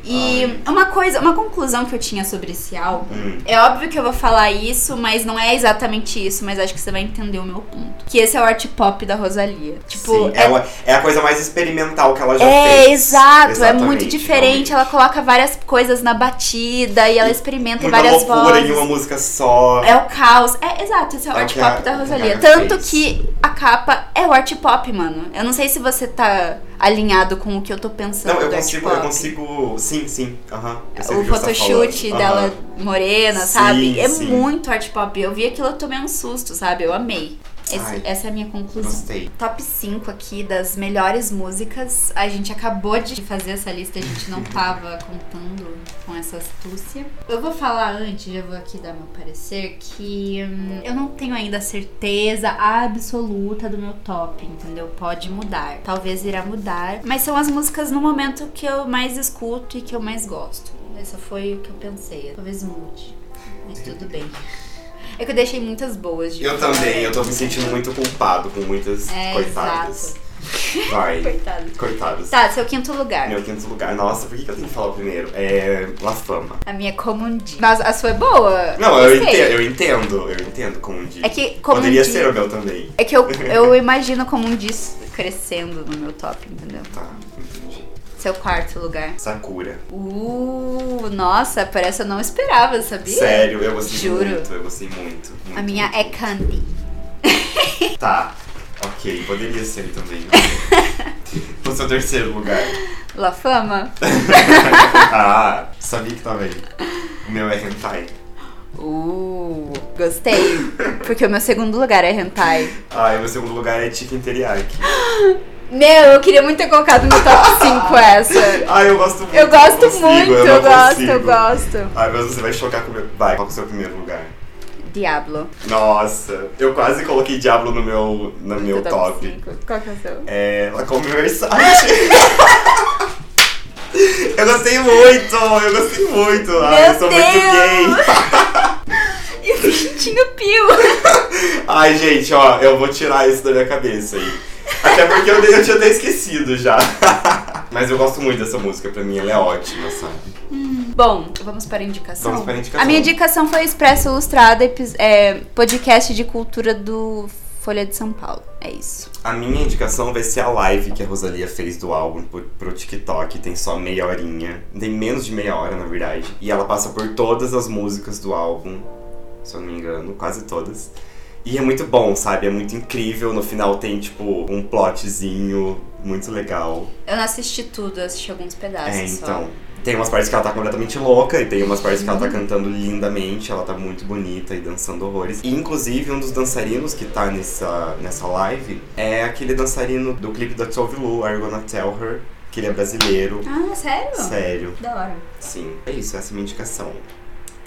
E uma coisa, uma conclusão que eu tinha sobre esse álbum. Hum. É óbvio que eu vou falar isso, mas não é exatamente isso, mas acho que você vai entender o meu ponto. Que esse é o art pop da Rosalia. Tipo, Sim, é, uma- é a coisa mais experimental que ela já É, fez. exato, é muito diferente. Ela realmente. coloca várias coisas na batida e ela experimenta Muita várias loucura vozes. em uma música só. É o caos. É, exato, esse é o É art que a- pop da Rosalia. Tanto fez. que a capa é o art pop, mano. Eu não sei se você tá alinhado com o que eu tô pensando Não, eu consigo, eu consigo. Sim, sim. Eu sei O tá photoshoot falando. dela Aham. morena, Sim, sabe? É sim. muito art pop. Eu vi aquilo, eu tomei um susto, sabe? Eu amei. Esse- Ai, essa é a minha conclusão. Gostei. Top 5 aqui das melhores músicas. A gente acabou de fazer essa lista, a gente não tava contando com essa astúcia. Eu vou falar antes, já vou aqui dar meu parecer, que hum, eu não tenho ainda certeza absoluta do meu top, entendeu? Pode mudar. Talvez irá mudar. Mas são as músicas no momento que eu mais escuto e que eu mais gosto. Essa foi o que eu pensei. Talvez mude. Mas tudo bem. É que eu deixei muitas boas de Eu também, eu tô me sentindo muito culpado com muitas É, coitadas. exato. Vai. Coitado. Coitados. Tá, seu quinto lugar. Meu quinto lugar. Nossa, por que que eu tenho que falar primeiro? É La Fama. A minha Comundi. Mas a sua é boa? Não, eu Gostei. entendo, eu entendo, eu entendo como um dia. É que Comundi... Poderia ser o meu também. É que eu, eu imagino Comundi crescendo no meu top, entendeu? Tá. Seu quarto lugar. Sakura. Uh, nossa, parece eu não esperava, sabia? Sério, eu gostei Juro. muito, eu gostei muito. muito A minha muito. é Candy. Tá, ok, poderia ser também. no seu terceiro lugar. La Fama? ah, sabia que tava aí. O meu é Hentai. Uh, gostei. Porque o meu segundo lugar é Hentai. Ah, e o meu segundo lugar é Chicken Teriyaki. Meu, eu queria muito ter colocado no top 5 essa. Ah, eu gosto muito. Eu gosto não consigo, muito, eu, eu, gosto, consigo. eu gosto. Ai, mas você vai chocar comigo. Vai, qual que é o seu primeiro lugar? Diablo. Nossa, eu quase coloquei Diablo no meu, no meu Seu top. cinco. Qual que é o seu? É. La Conversate. eu gostei muito, eu gostei muito. Ai, Meu eu sou muito Deus! gay. E o Pintinho Pio. Ai, gente, ó, eu vou tirar isso da minha cabeça aí. Até porque eu, eu tinha até esquecido já. Mas eu gosto muito dessa música, pra mim ela é ótima, sabe? Bom, vamos para a indicação. Vamos para a indicação. A minha indicação foi Expresso Ilustrada, é, podcast de cultura do Folha de São Paulo. É isso. A minha indicação vai ser a live que a Rosalia fez do álbum pro, pro TikTok. Tem só meia horinha. Tem menos de meia hora, na verdade. E ela passa por todas as músicas do álbum, se eu não me engano, quase todas. E é muito bom, sabe? É muito incrível. No final tem, tipo, um plotzinho muito legal. Eu não assisti tudo, eu assisti alguns pedaços É, só. então. Tem umas partes que ela tá completamente louca e tem umas partes que ela tá cantando lindamente, ela tá muito bonita e dançando horrores. E inclusive um dos dançarinos que tá nessa, nessa live é aquele dançarino do clipe da Tove Lu, Are You Gonna Tell Her, que ele é brasileiro. Ah, sério? Sério, Da hora. sim. É isso, essa é a minha indicação.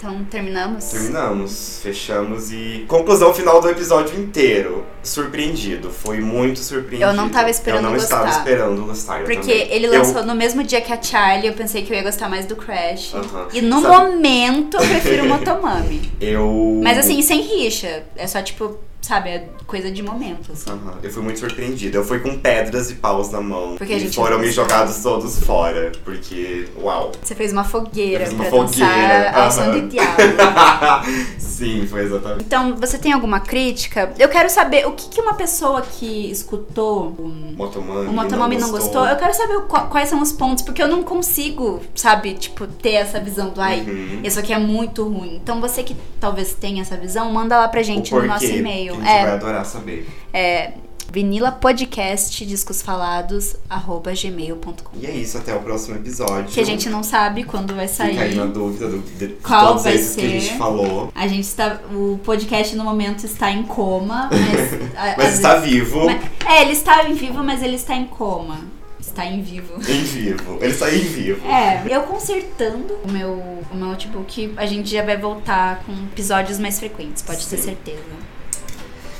Então, terminamos? Terminamos, fechamos e. Conclusão final do episódio inteiro. Surpreendido, foi muito surpreendido. Eu não tava esperando Eu não estava gostar. esperando gostar. eu Porque ele Eu- lançou no mesmo dia que a Charlie, eu pensei que eu ia gostar mais do Crash. Aham. E no Sabe- momento eu prefiro o Motomami. Eu. Mas assim, sem rixa. É só tipo, sabe, é coisa de momento. assim. Aham, Eu fui muito surpreendida. Eu fui com pedras e paus na mão. Porque e gente foram não me jogados todos fora. Porque, uau. Você fez uma fogueira Eu uma pra fogueira, dançar ao som de diabo. Sim, foi exatamente. Então, você tem alguma crítica? Eu quero saber o que, que uma pessoa que escutou o, Motomami. o Motomami não gostou. Eu quero saber quais são os pontos, porque eu não consigo, sabe, tipo, ter essa visão do ai, Uhum. isso aqui é muito ruim. Então você que talvez tenha essa visão, manda lá pra gente no nosso e-mail. Que A gente vai É, adorar saber. é Vinila Podcast Discos Falados, arroba gmail.com. E é isso, até o próximo episódio. Que a gente não sabe quando vai sair. Fica aí na dúvida do, de, Qual vai esses que a ser? gente falou. A gente está. O podcast no momento está em coma, mas. Mas está vezes- vivo. mas- é, ele está em vivo, mas ele está em coma. Está em vivo. Em vivo. Ele está em vivo. É, eu consertando o meu, o meu notebook, a gente já vai voltar com episódios mais frequentes, pode ter Sim. certeza.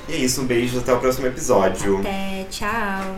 E é isso, um beijo, até o próximo episódio. Até, tchau.